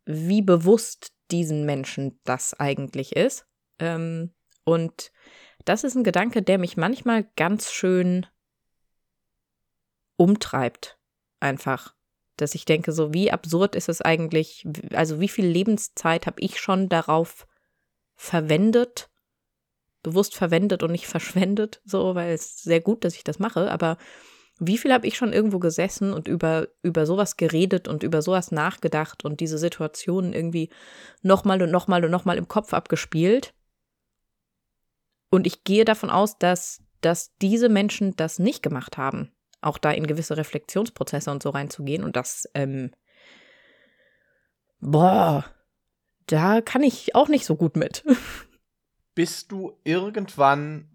wie bewusst diesen Menschen das eigentlich ist. Ähm, und das ist ein Gedanke, der mich manchmal ganz schön umtreibt. Einfach dass ich denke, so wie absurd ist es eigentlich, also wie viel Lebenszeit habe ich schon darauf verwendet, bewusst verwendet und nicht verschwendet, so, weil es sehr gut, dass ich das mache, aber wie viel habe ich schon irgendwo gesessen und über, über sowas geredet und über sowas nachgedacht und diese Situationen irgendwie nochmal und nochmal und nochmal im Kopf abgespielt. Und ich gehe davon aus, dass, dass diese Menschen das nicht gemacht haben auch da in gewisse Reflexionsprozesse und so reinzugehen. Und das, ähm, boah, da kann ich auch nicht so gut mit. <laughs> Bist du irgendwann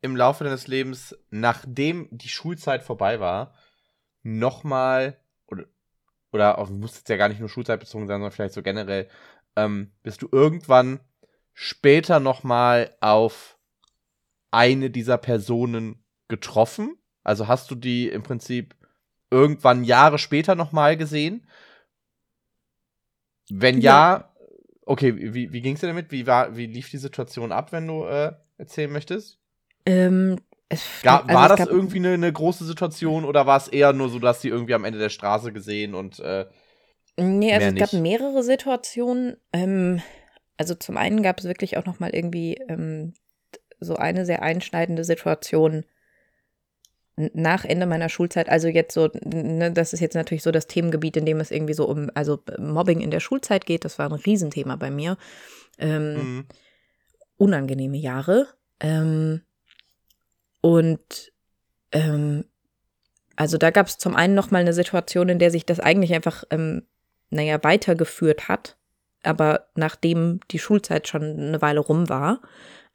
im Laufe deines Lebens, nachdem die Schulzeit vorbei war, nochmal, oder, oder auch, muss jetzt ja gar nicht nur Schulzeit bezogen sein, sondern vielleicht so generell, ähm, bist du irgendwann später nochmal auf eine dieser Personen getroffen? Also hast du die im Prinzip irgendwann Jahre später nochmal gesehen? Wenn ja, ja okay, wie, wie ging es dir damit? Wie, war, wie lief die Situation ab, wenn du äh, erzählen möchtest? Ähm, es, Ga also war das irgendwie eine, eine, große Situation oder war es eher nur so, dass sie irgendwie am Ende der Straße gesehen und äh, Nee, also es nicht? gab mehrere Situationen. Ähm, also zum einen gab es wirklich auch noch mal irgendwie ähm, so eine sehr einschneidende Situation, nach Ende meiner Schulzeit, also jetzt so, ne, das ist jetzt natürlich so das Themengebiet, in dem es irgendwie so um, also Mobbing in der Schulzeit geht, das war ein Riesenthema bei mir. Ähm, mhm. Unangenehme Jahre. Ähm, und ähm, also da gab es zum einen nochmal eine Situation, in der sich das eigentlich einfach, ähm, naja, weitergeführt hat, aber nachdem die Schulzeit schon eine Weile rum war.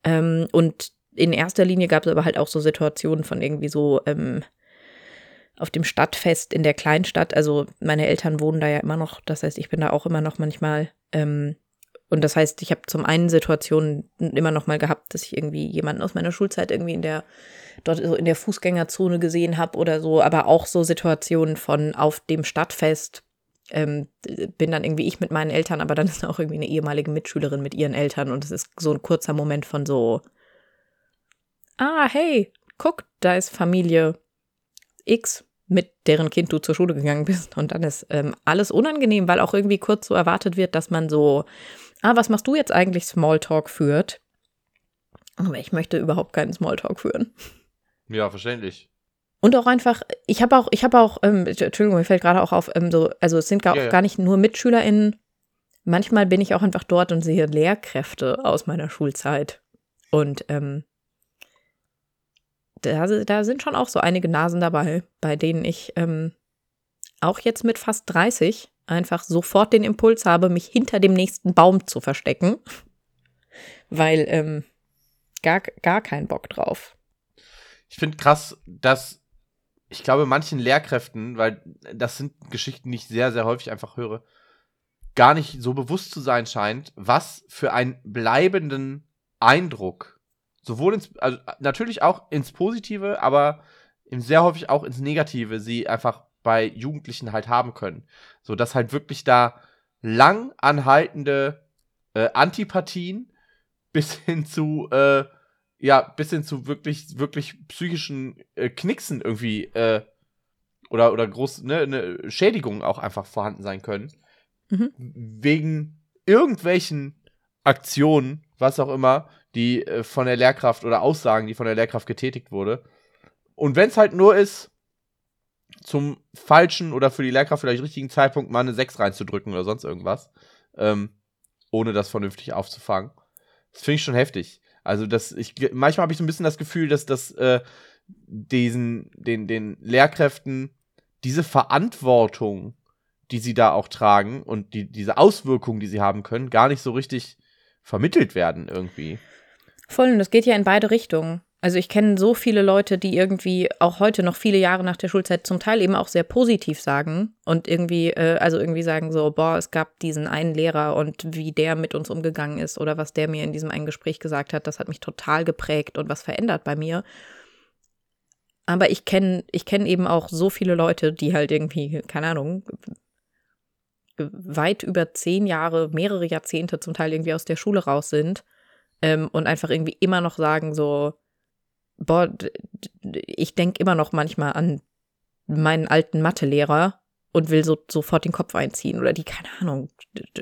Ähm, und in erster Linie gab es aber halt auch so Situationen von irgendwie so ähm, auf dem Stadtfest in der Kleinstadt. Also meine Eltern wohnen da ja immer noch, das heißt, ich bin da auch immer noch manchmal. Ähm, und das heißt, ich habe zum einen Situationen immer noch mal gehabt, dass ich irgendwie jemanden aus meiner Schulzeit irgendwie in der dort so in der Fußgängerzone gesehen habe oder so, aber auch so Situationen von auf dem Stadtfest ähm, bin dann irgendwie ich mit meinen Eltern, aber dann ist auch irgendwie eine ehemalige Mitschülerin mit ihren Eltern und es ist so ein kurzer Moment von so, ah, hey, guck, da ist Familie X, mit deren Kind du zur Schule gegangen bist. Und dann ist ähm, alles unangenehm, weil auch irgendwie kurz so erwartet wird, dass man so, ah, was machst du jetzt eigentlich Smalltalk führt? Aber ich möchte überhaupt keinen Smalltalk führen. Ja, verständlich. Und auch einfach, ich habe auch, ich habe auch, ähm, Entschuldigung, mir fällt gerade auch auf, ähm, so, also es sind gar, ja, ja. gar nicht nur MitschülerInnen. Manchmal bin ich auch einfach dort und sehe Lehrkräfte aus meiner Schulzeit. Und ähm, da, da sind schon auch so einige Nasen dabei, bei denen ich ähm, auch jetzt mit fast 30 einfach sofort den Impuls habe, mich hinter dem nächsten Baum zu verstecken, <laughs> weil ähm, gar, gar kein Bock drauf. Ich finde krass, dass ich glaube, manchen Lehrkräften, weil das sind Geschichten, die ich sehr, sehr häufig einfach höre, gar nicht so bewusst zu sein scheint, was für einen bleibenden Eindruck sowohl ins, also natürlich auch ins Positive, aber sehr häufig auch ins Negative sie einfach bei Jugendlichen halt haben können. So dass halt wirklich da lang anhaltende äh, Antipathien bis <laughs> hin zu, äh, ja, bis hin zu wirklich, wirklich psychischen äh, Knicksen irgendwie, äh, oder, oder groß, ne, ne, Schädigungen auch einfach vorhanden sein können. Mhm. Wegen irgendwelchen Aktionen, was auch immer, die äh, von der Lehrkraft oder Aussagen, die von der Lehrkraft getätigt wurde. Und wenn es halt nur ist, zum falschen oder für die Lehrkraft vielleicht richtigen Zeitpunkt mal eine 6 reinzudrücken oder sonst irgendwas, ähm, ohne das vernünftig aufzufangen. Das finde ich schon heftig. Also, das, ich, manchmal habe ich so ein bisschen das Gefühl, dass das äh, diesen, den, den Lehrkräften diese Verantwortung, die sie da auch tragen und die, diese Auswirkungen, die sie haben können, gar nicht so richtig vermittelt werden irgendwie. Voll, und das geht ja in beide Richtungen. Also ich kenne so viele Leute, die irgendwie auch heute noch viele Jahre nach der Schulzeit zum Teil eben auch sehr positiv sagen und irgendwie, äh, also irgendwie sagen so, boah, es gab diesen einen Lehrer und wie der mit uns umgegangen ist oder was der mir in diesem einen Gespräch gesagt hat, das hat mich total geprägt und was verändert bei mir. Aber ich kenne ich kenn eben auch so viele Leute, die halt irgendwie, keine Ahnung, weit über zehn Jahre, mehrere Jahrzehnte zum Teil irgendwie aus der Schule raus sind ähm, und einfach irgendwie immer noch sagen so, boah, ich denke immer noch manchmal an meinen alten Mathelehrer und will so sofort den Kopf einziehen oder die, keine Ahnung,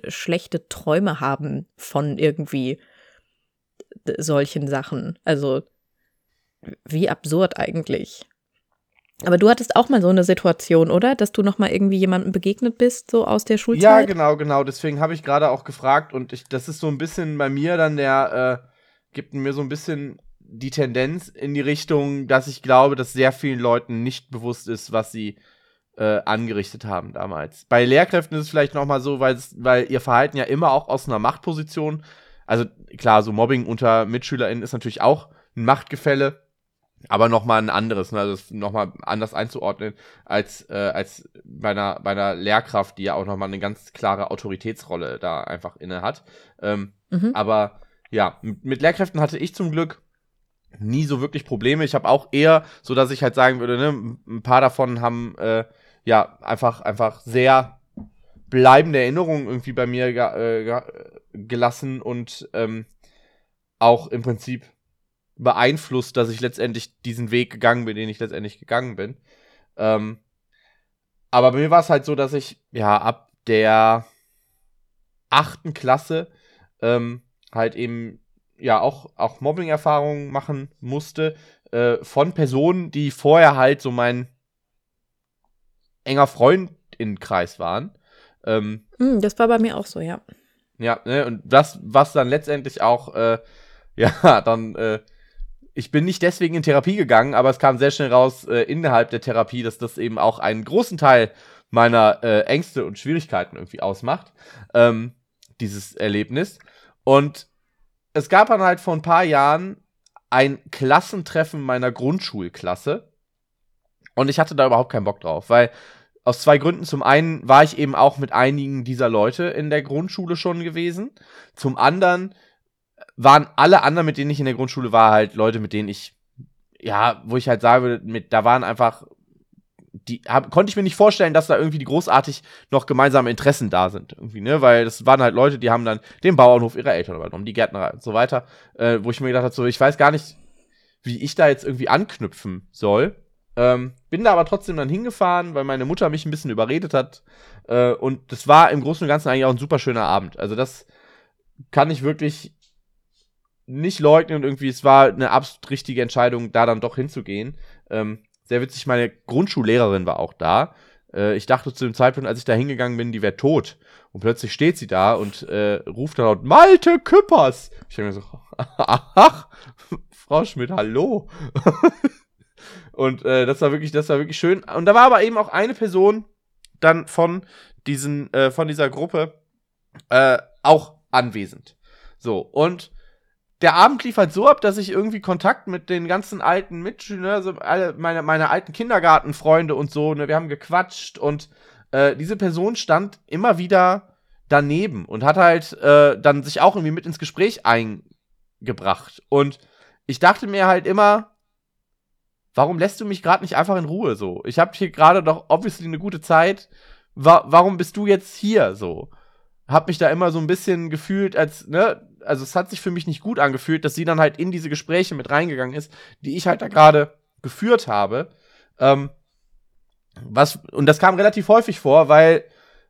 schlechte Träume haben von irgendwie solchen Sachen. Also, wie absurd eigentlich. Aber du hattest auch mal so eine Situation, oder? Dass du noch mal irgendwie jemandem begegnet bist, so aus der Schulzeit? Ja, genau, genau. Deswegen habe ich gerade auch gefragt und ich, das ist so ein bisschen bei mir dann der, äh, gibt mir so ein bisschen die Tendenz in die Richtung, dass ich glaube, dass sehr vielen Leuten nicht bewusst ist, was sie äh, angerichtet haben damals. Bei Lehrkräften ist es vielleicht noch mal so, weil, weil ihr Verhalten ja immer auch aus einer Machtposition, also klar, so Mobbing unter MitschülerInnen ist natürlich auch ein Machtgefälle, aber noch mal ein anderes, ne? also noch mal anders einzuordnen als äh, als bei einer bei einer Lehrkraft, die ja auch noch mal eine ganz klare Autoritätsrolle da einfach inne hat. Ähm, mhm. Aber ja, mit Lehrkräften hatte ich zum Glück nie so wirklich Probleme. Ich habe auch eher, so dass ich halt sagen würde, ne, ein paar davon haben äh, ja einfach einfach sehr bleibende Erinnerungen irgendwie bei mir äh, gelassen und ähm, auch im Prinzip beeinflusst, dass ich letztendlich diesen Weg gegangen bin, den ich letztendlich gegangen bin. Ähm, aber bei mir war es halt so, dass ich ja ab der achten Klasse ähm, halt eben ja auch, auch Mobbing-Erfahrungen machen musste äh, von Personen, die vorher halt so mein enger Freundinnenkreis waren. Ähm, hm, das war bei mir auch so, ja. Ja, ne, und das, was dann letztendlich auch, äh, <laughs> ja, dann, äh, ich bin nicht deswegen in Therapie gegangen, aber es kam sehr schnell raus äh, innerhalb der Therapie, dass das eben auch einen großen Teil meiner äh, Ängste und Schwierigkeiten irgendwie ausmacht, ähm, dieses Erlebnis. Und es gab dann halt vor ein paar Jahren ein Klassentreffen meiner Grundschulklasse. Und ich hatte da überhaupt keinen Bock drauf, weil aus zwei Gründen. Zum einen war ich eben auch mit einigen dieser Leute in der Grundschule schon gewesen. Zum anderen waren alle anderen, mit denen ich in der Grundschule war, halt Leute, mit denen ich, ja, wo ich halt sagen würde, mit, da waren einfach die hab, konnte ich mir nicht vorstellen, dass da irgendwie die großartig noch gemeinsame Interessen da sind, irgendwie, ne? Weil das waren halt Leute, die haben dann den Bauernhof ihrer Eltern übernommen, die Gärtnerei und so weiter, äh, wo ich mir gedacht habe, so, ich weiß gar nicht, wie ich da jetzt irgendwie anknüpfen soll. Ähm, bin da aber trotzdem dann hingefahren, weil meine Mutter mich ein bisschen überredet hat. Äh, und das war im Großen und Ganzen eigentlich auch ein super schöner Abend. Also das kann ich wirklich nicht leugnen und irgendwie, es war eine absolut richtige Entscheidung, da dann doch hinzugehen. Ähm, sehr witzig, meine Grundschullehrerin war auch da. Äh, ich dachte zu dem Zeitpunkt, als ich da hingegangen bin, die wäre tot. Und plötzlich steht sie da und äh, ruft dann laut, Malte Küppers! Ich denke mir so, <laughs> ach, Frau Schmidt, hallo. <laughs> und äh, das war wirklich, das war wirklich schön. Und da war aber eben auch eine Person dann von diesen, äh, von dieser Gruppe äh, auch anwesend. So, und der Abend lief halt so ab, dass ich irgendwie Kontakt mit den ganzen alten Mitschülern, also alle meine, meine alten Kindergartenfreunde und so, ne, wir haben gequatscht und äh, diese Person stand immer wieder daneben und hat halt äh, dann sich auch irgendwie mit ins Gespräch eingebracht. Und ich dachte mir halt immer, warum lässt du mich gerade nicht einfach in Ruhe so? Ich habe hier gerade doch obviously eine gute Zeit. Wa warum bist du jetzt hier so? Hab mich da immer so ein bisschen gefühlt, als, ne, also es hat sich für mich nicht gut angefühlt, dass sie dann halt in diese Gespräche mit reingegangen ist, die ich halt da gerade geführt habe. Ähm, was, und das kam relativ häufig vor, weil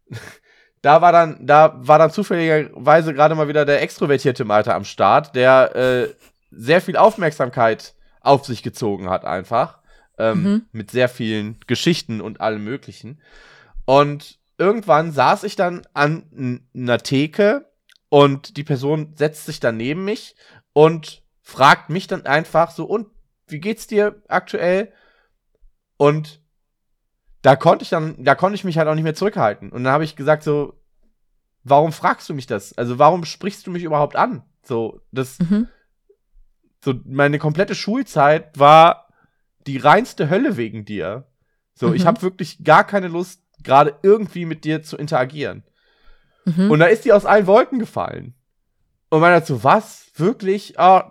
<laughs> da war dann, da war dann zufälligerweise gerade mal wieder der extrovertierte Malte am Start, der äh, sehr viel Aufmerksamkeit auf sich gezogen hat, einfach. Ähm, mhm. Mit sehr vielen Geschichten und allem Möglichen. Und irgendwann saß ich dann an einer Theke und die Person setzt sich dann neben mich und fragt mich dann einfach so, und wie geht's dir aktuell? Und da konnte ich dann, da konnte ich mich halt auch nicht mehr zurückhalten. Und dann habe ich gesagt so, warum fragst du mich das? Also warum sprichst du mich überhaupt an? So, das, mhm. so meine komplette Schulzeit war die reinste Hölle wegen dir. So, mhm. ich habe wirklich gar keine Lust, gerade irgendwie mit dir zu interagieren. Mhm. Und da ist die aus allen Wolken gefallen. Und man hat so, was? Wirklich? Oh,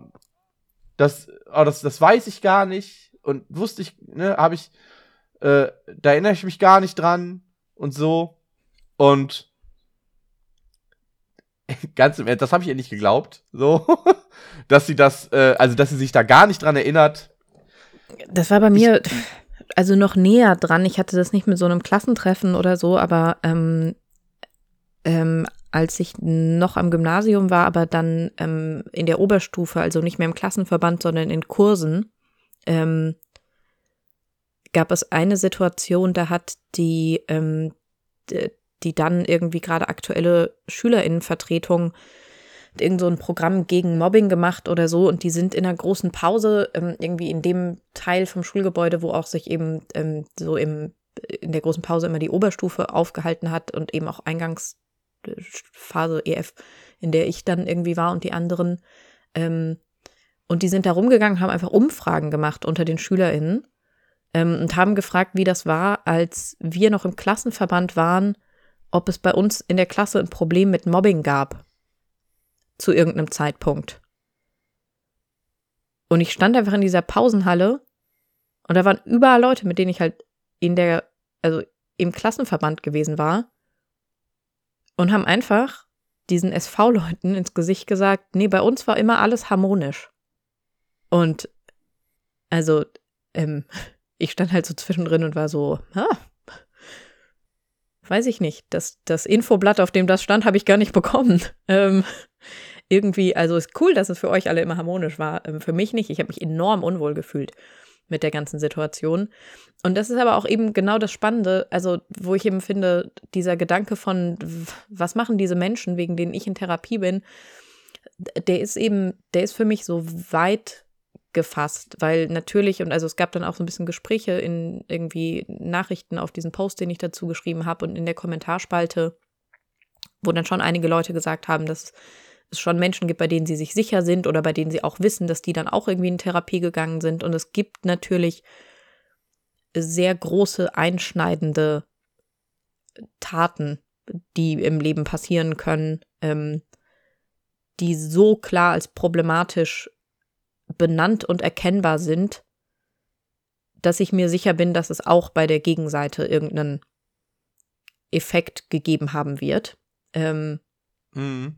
das, oh, das, das weiß ich gar nicht. Und wusste ich, ne, habe ich, äh, da erinnere ich mich gar nicht dran und so. Und <laughs> ganz im Ernst, das habe ich ihr nicht geglaubt, so, <laughs> dass sie das, äh, also dass sie sich da gar nicht dran erinnert. Das war bei mir, ich, also noch näher dran. Ich hatte das nicht mit so einem Klassentreffen oder so, aber ähm, ähm, als ich noch am Gymnasium war, aber dann ähm, in der Oberstufe, also nicht mehr im Klassenverband, sondern in Kursen, ähm, gab es eine Situation, da hat die, ähm, die dann irgendwie gerade aktuelle Schülerinnenvertretung irgend so ein Programm gegen Mobbing gemacht oder so. Und die sind in einer großen Pause ähm, irgendwie in dem Teil vom Schulgebäude, wo auch sich eben ähm, so im in der großen Pause immer die Oberstufe aufgehalten hat und eben auch Eingangsphase EF, in der ich dann irgendwie war und die anderen. Ähm, und die sind da rumgegangen, haben einfach Umfragen gemacht unter den SchülerInnen ähm, und haben gefragt, wie das war, als wir noch im Klassenverband waren, ob es bei uns in der Klasse ein Problem mit Mobbing gab. Zu irgendeinem Zeitpunkt. Und ich stand einfach in dieser Pausenhalle und da waren überall Leute, mit denen ich halt in der, also im Klassenverband gewesen war und haben einfach diesen SV-Leuten ins Gesicht gesagt, nee, bei uns war immer alles harmonisch. Und also, ähm, <laughs> ich stand halt so zwischendrin und war so, ah, weiß ich nicht. Das, das Infoblatt, auf dem das stand, habe ich gar nicht bekommen. <laughs> Ähm, irgendwie, also ist cool, dass es für euch alle immer harmonisch war. Ähm, für mich nicht. Ich habe mich enorm unwohl gefühlt mit der ganzen Situation. Und das ist aber auch eben genau das Spannende, also wo ich eben finde, dieser Gedanke von, was machen diese Menschen, wegen denen ich in Therapie bin, der ist eben, der ist für mich so weit gefasst, weil natürlich, und also es gab dann auch so ein bisschen Gespräche in irgendwie Nachrichten auf diesen Post, den ich dazu geschrieben habe und in der Kommentarspalte, wo dann schon einige Leute gesagt haben, dass es schon Menschen gibt, bei denen sie sich sicher sind oder bei denen sie auch wissen, dass die dann auch irgendwie in Therapie gegangen sind. Und es gibt natürlich sehr große, einschneidende Taten, die im Leben passieren können, ähm, die so klar als problematisch benannt und erkennbar sind, dass ich mir sicher bin, dass es auch bei der Gegenseite irgendeinen Effekt gegeben haben wird. Ähm, mhm.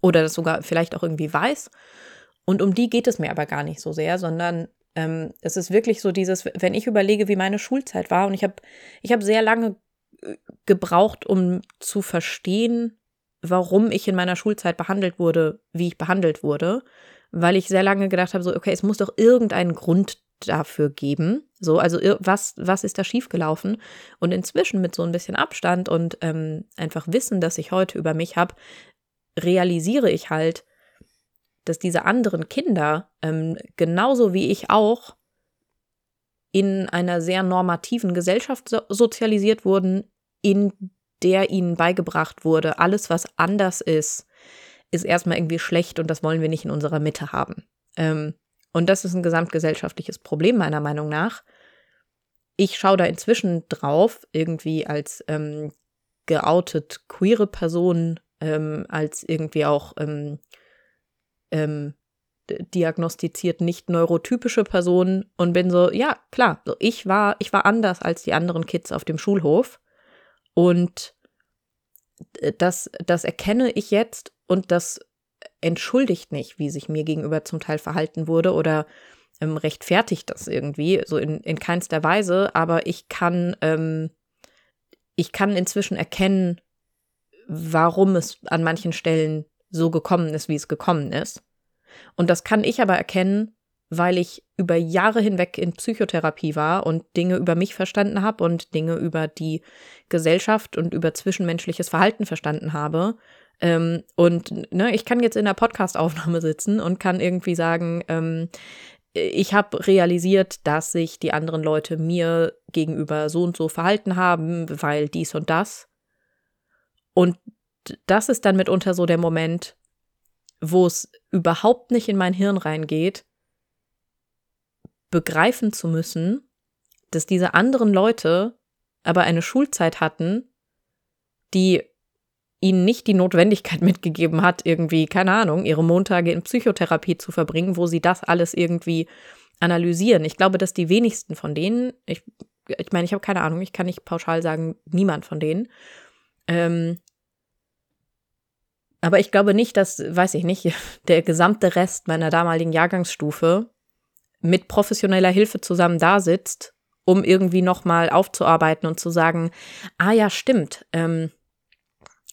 Oder das sogar vielleicht auch irgendwie weiß. Und um die geht es mir aber gar nicht so sehr, sondern ähm, es ist wirklich so dieses, wenn ich überlege, wie meine Schulzeit war, und ich habe ich hab sehr lange äh, gebraucht, um zu verstehen, warum ich in meiner Schulzeit behandelt wurde, wie ich behandelt wurde weil ich sehr lange gedacht habe, so, okay, es muss doch irgendeinen Grund dafür geben. So, also was, was ist da schiefgelaufen? Und inzwischen mit so ein bisschen Abstand und ähm, einfach Wissen, das ich heute über mich habe, realisiere ich halt, dass diese anderen Kinder ähm, genauso wie ich auch in einer sehr normativen Gesellschaft so sozialisiert wurden, in der ihnen beigebracht wurde, alles, was anders ist, ist erstmal irgendwie schlecht und das wollen wir nicht in unserer Mitte haben. Ähm, und das ist ein gesamtgesellschaftliches Problem meiner Meinung nach. Ich schaue da inzwischen drauf, irgendwie als ähm, geoutet queere Person, ähm, als irgendwie auch ähm, ähm, diagnostiziert nicht neurotypische Person und bin so, ja, klar, so ich war, ich war anders als die anderen Kids auf dem Schulhof. Und das, das erkenne ich jetzt und das entschuldigt nicht, wie sich mir gegenüber zum Teil verhalten wurde oder ähm, rechtfertigt das irgendwie, so in, in keinster Weise, aber ich kann, ähm, ich kann inzwischen erkennen, warum es an manchen Stellen so gekommen ist, wie es gekommen ist. Und das kann ich aber erkennen, weil ich über Jahre hinweg in Psychotherapie war und Dinge über mich verstanden habe und Dinge über die Gesellschaft und über zwischenmenschliches Verhalten verstanden habe. Ähm, und ne, ich kann jetzt in der Podcastaufnahme sitzen und kann irgendwie sagen, ähm, ich habe realisiert, dass sich die anderen Leute mir gegenüber so und so verhalten haben, weil dies und das. Und das ist dann mitunter so der Moment, wo es überhaupt nicht in mein Hirn reingeht, begreifen zu müssen, dass diese anderen Leute aber eine Schulzeit hatten, die ihnen nicht die Notwendigkeit <laughs> mitgegeben hat, irgendwie, keine Ahnung, ihre Montage in Psychotherapie zu verbringen, wo sie das alles irgendwie analysieren. Ich glaube, dass die wenigsten von denen, ich, ich meine, ich habe keine Ahnung, ich kann nicht pauschal sagen, niemand von denen. Ähm, aber ich glaube nicht, dass, weiß ich nicht, <laughs> der gesamte Rest meiner damaligen Jahrgangsstufe mit professioneller Hilfe zusammen da sitzt, um irgendwie nochmal aufzuarbeiten und zu sagen, ah ja, stimmt, ähm,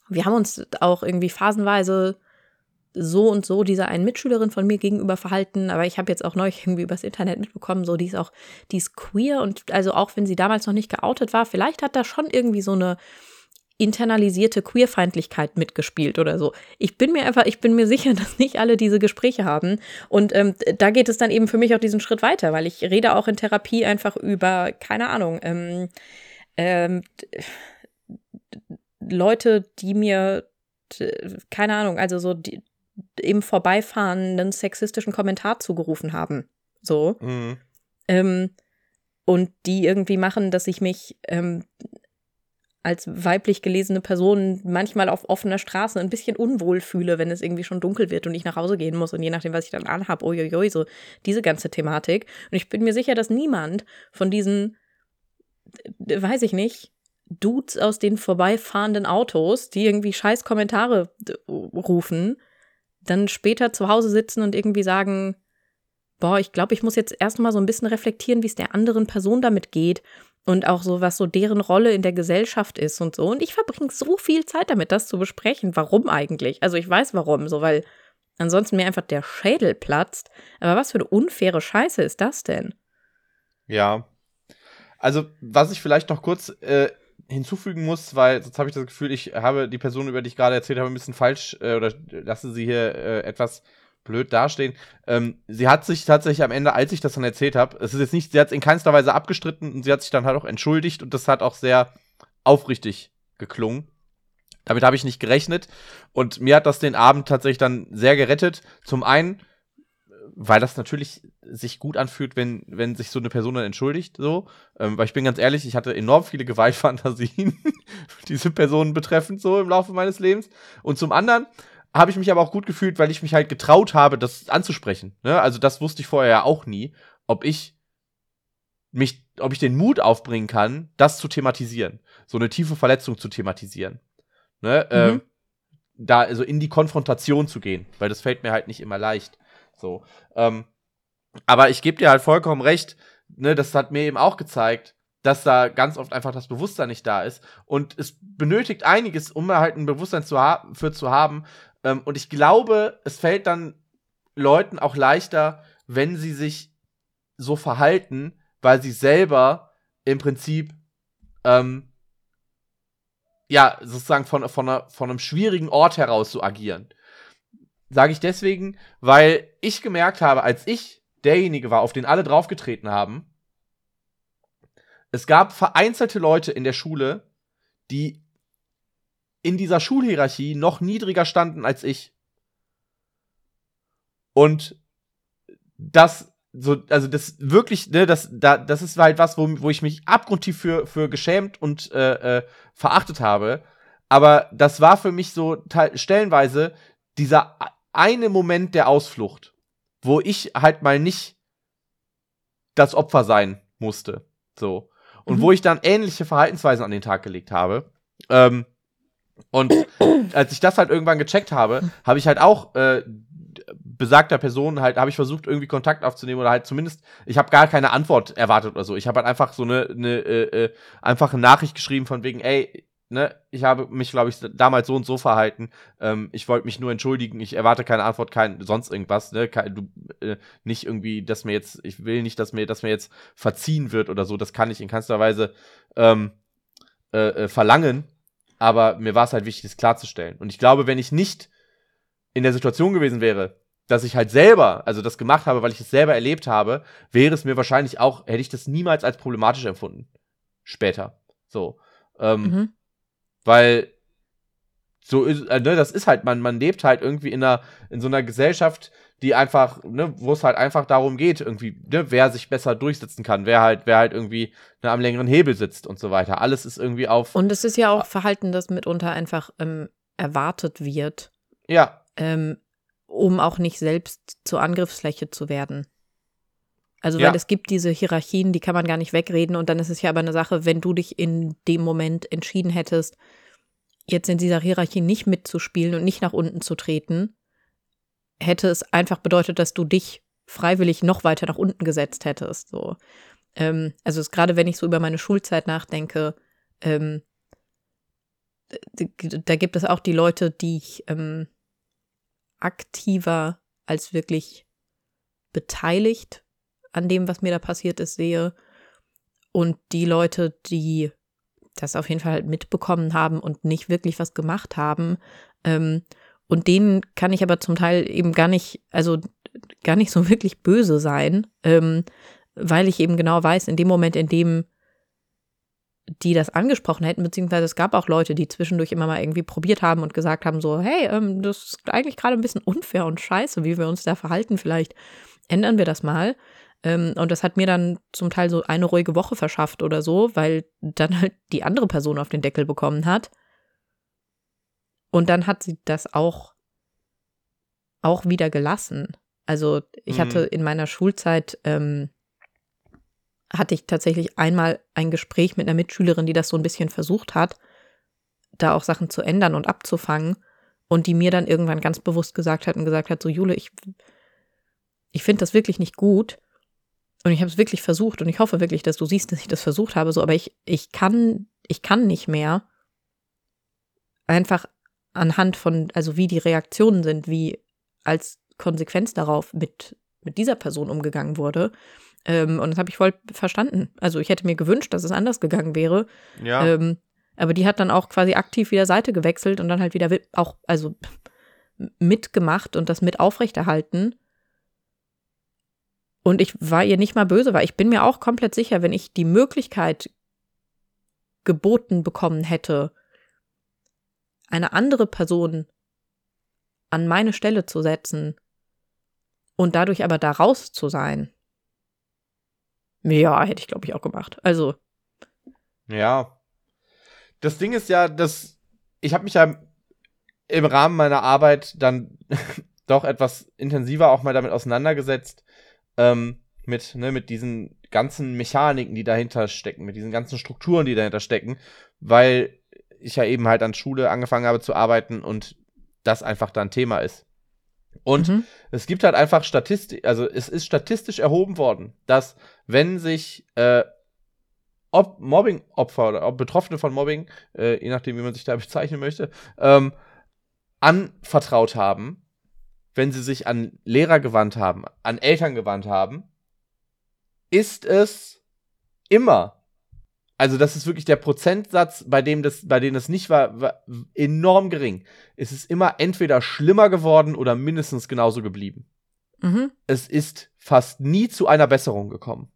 wir haben uns auch irgendwie phasenweise so und so dieser einen Mitschülerin von mir gegenüber verhalten, aber ich habe jetzt auch neulich <laughs> irgendwie übers Internet mitbekommen, so die ist auch, die ist queer und also auch wenn sie damals noch nicht geoutet war, vielleicht hat da schon irgendwie so eine internalisierte Queerfeindlichkeit mitgespielt oder so. Ich bin mir einfach, ich bin mir sicher, <laughs> dass nicht alle diese Gespräche haben. Und ähm, da geht es dann eben für mich auch diesen Schritt weiter, weil ich rede auch in Therapie einfach über, keine Ahnung, ähm, ähm, Leute, die mir, keine Ahnung, also so die, im Vorbeifahren einen sexistischen Kommentar zugerufen haben. So. Mhm. Ähm, und die irgendwie machen, dass ich mich ähm, als weiblich gelesene Person manchmal auf offener Straße ein bisschen unwohl fühle, wenn es irgendwie schon dunkel wird und ich nach Hause gehen muss und je nachdem, was ich dann anhab, uiuiui, so diese ganze Thematik. Und ich bin mir sicher, dass niemand von diesen, weiß ich nicht, Dudes aus den vorbeifahrenden Autos, die irgendwie scheiß Kommentare rufen, dann später zu Hause sitzen und irgendwie sagen, boah, ich glaube, ich muss jetzt erstmal so ein bisschen reflektieren, wie es der anderen Person damit geht und auch so, was so deren Rolle in der Gesellschaft ist und so. Und ich verbringe so viel Zeit damit, das zu besprechen. Warum eigentlich? Also ich weiß warum, so weil ansonsten mir einfach der Schädel platzt. Aber was für eine unfaire Scheiße ist das denn? Ja. Also, was ich vielleicht noch kurz äh, hinzufügen muss, weil sonst habe ich das Gefühl, ich habe die Person, über die ich gerade erzählt habe, ein bisschen falsch äh, oder lasse sie hier äh, etwas blöd dastehen. Ähm, sie hat sich tatsächlich am Ende, als ich das dann erzählt habe, es ist jetzt nicht, sie hat es in keinster Weise abgestritten und sie hat sich dann halt auch entschuldigt und das hat auch sehr aufrichtig geklungen. Damit habe ich nicht gerechnet und mir hat das den Abend tatsächlich dann sehr gerettet. Zum einen, weil das natürlich sich gut anfühlt, wenn, wenn sich so eine Person dann entschuldigt, so. Ähm, weil ich bin ganz ehrlich, ich hatte enorm viele Gewaltfantasien, <laughs> diese Personen betreffend, so im Laufe meines Lebens. Und zum anderen, habe ich mich aber auch gut gefühlt, weil ich mich halt getraut habe, das anzusprechen. Ne? Also das wusste ich vorher ja auch nie, ob ich mich, ob ich den Mut aufbringen kann, das zu thematisieren, so eine tiefe Verletzung zu thematisieren. Ne? Mhm. Ähm, da also in die Konfrontation zu gehen, weil das fällt mir halt nicht immer leicht. So. Ähm, aber ich gebe dir halt vollkommen recht, ne, das hat mir eben auch gezeigt, dass da ganz oft einfach das Bewusstsein nicht da ist. Und es benötigt einiges, um halt ein Bewusstsein zu für zu haben, ähm, und ich glaube, es fällt dann Leuten auch leichter, wenn sie sich so verhalten, weil sie selber im Prinzip ähm, ja sozusagen von, von, einer, von einem schwierigen Ort heraus so agieren. Sage ich deswegen, weil ich gemerkt habe, als ich derjenige war, auf den alle draufgetreten haben, es gab vereinzelte Leute in der Schule, die in dieser Schulhierarchie noch niedriger standen als ich. Und das so, also das wirklich, ne, das, da, das ist halt was, wo, wo ich mich abgrundtief für, für geschämt und äh, äh, verachtet habe. Aber das war für mich so stellenweise dieser eine Moment der Ausflucht, wo ich halt mal nicht das Opfer sein musste. So. Und mhm. wo ich dann ähnliche Verhaltensweisen an den Tag gelegt habe. Ähm, und als ich das halt irgendwann gecheckt habe, habe ich halt auch äh, besagter Person halt, habe ich versucht, irgendwie Kontakt aufzunehmen oder halt zumindest, ich habe gar keine Antwort erwartet oder so. Ich habe halt einfach so eine, eine äh, äh, einfache Nachricht geschrieben von wegen, ey, ne, ich habe mich, glaube ich, damals so und so verhalten. Ähm, ich wollte mich nur entschuldigen. Ich erwarte keine Antwort, kein sonst irgendwas. Ne, kein, du, äh, nicht irgendwie, dass mir jetzt, ich will nicht, dass mir, dass mir jetzt verziehen wird oder so. Das kann ich in keinster Weise ähm, äh, äh, verlangen. Aber mir war es halt wichtig, das klarzustellen. Und ich glaube, wenn ich nicht in der Situation gewesen wäre, dass ich halt selber, also das gemacht habe, weil ich es selber erlebt habe, wäre es mir wahrscheinlich auch, hätte ich das niemals als problematisch empfunden. Später. So. Ähm, mhm. Weil so ist, äh, ne, das ist halt, man, man lebt halt irgendwie in einer, in so einer Gesellschaft, die einfach, ne, wo es halt einfach darum geht, irgendwie, ne, wer sich besser durchsetzen kann, wer halt, wer halt irgendwie ne, am längeren Hebel sitzt und so weiter. Alles ist irgendwie auf. Und es ist ja auch Verhalten, das mitunter einfach ähm, erwartet wird. Ja. Ähm, um auch nicht selbst zur Angriffsfläche zu werden. Also, weil ja. es gibt diese Hierarchien, die kann man gar nicht wegreden. Und dann ist es ja aber eine Sache, wenn du dich in dem Moment entschieden hättest, jetzt in dieser Hierarchie nicht mitzuspielen und nicht nach unten zu treten, hätte es einfach bedeutet, dass du dich freiwillig noch weiter nach unten gesetzt hättest. So. Ähm, also gerade wenn ich so über meine Schulzeit nachdenke, ähm, da gibt es auch die Leute, die ich ähm, aktiver als wirklich beteiligt an dem, was mir da passiert ist, sehe. Und die Leute, die das auf jeden Fall halt mitbekommen haben und nicht wirklich was gemacht haben. Ähm, und denen kann ich aber zum Teil eben gar nicht, also gar nicht so <laughs> wirklich böse sein, ähm, weil ich eben genau weiß, in dem Moment, in dem die das angesprochen hätten, beziehungsweise es gab auch Leute, die zwischendurch immer mal irgendwie probiert haben und gesagt haben, so, hey, ähm, das ist eigentlich gerade ein bisschen unfair und scheiße, wie wir uns da verhalten, vielleicht ändern wir das mal. Ähm, und das hat mir dann zum Teil so eine ruhige Woche verschafft oder so, weil dann halt die andere Person auf den Deckel bekommen hat. Und dann hat sie das auch, auch wieder gelassen. Also ich mhm. hatte in meiner Schulzeit, ähm, hatte ich tatsächlich einmal ein Gespräch mit einer Mitschülerin, die das so ein bisschen versucht hat, da auch Sachen zu ändern und abzufangen. Und die mir dann irgendwann ganz bewusst gesagt hat und gesagt hat, so Jule, ich, ich finde das wirklich nicht gut. Und ich habe es wirklich versucht und ich hoffe wirklich, dass du siehst, dass ich das versucht habe, so, aber ich, ich kann, ich kann nicht mehr einfach anhand von, also wie die Reaktionen sind, wie als Konsequenz darauf mit, mit dieser Person umgegangen wurde. Ähm, und das habe ich voll verstanden. Also ich hätte mir gewünscht, dass es anders gegangen wäre. Ja. Ähm, aber die hat dann auch quasi aktiv wieder Seite gewechselt und dann halt wieder auch, also mitgemacht und das mit aufrechterhalten. Und ich war ihr nicht mal böse, weil ich bin mir auch komplett sicher, wenn ich die Möglichkeit geboten bekommen hätte, eine andere Person an meine Stelle zu setzen und dadurch aber da raus zu sein. Ja, hätte ich, glaube ich, auch gemacht. Also. Ja. Das Ding ist ja, dass ich habe mich ja im Rahmen meiner Arbeit dann <laughs> doch etwas intensiver auch mal damit auseinandergesetzt, ähm, mit, ne, mit diesen ganzen Mechaniken, die dahinter stecken, mit diesen ganzen Strukturen, die dahinter stecken, weil ich ja eben halt an Schule angefangen habe zu arbeiten und das einfach dann Thema ist. Und mhm. es gibt halt einfach Statistik, also es ist statistisch erhoben worden, dass wenn sich äh, Mobbing-Opfer oder Betroffene von Mobbing, äh, je nachdem, wie man sich da <laughs> bezeichnen möchte, ähm, anvertraut haben, wenn sie sich an Lehrer gewandt haben, an Eltern gewandt haben, ist es immer, also das ist wirklich der Prozentsatz, bei dem das, bei dem das nicht war, war enorm gering. Es ist immer entweder schlimmer geworden oder mindestens genauso geblieben. Mhm. Es ist fast nie zu einer Besserung gekommen.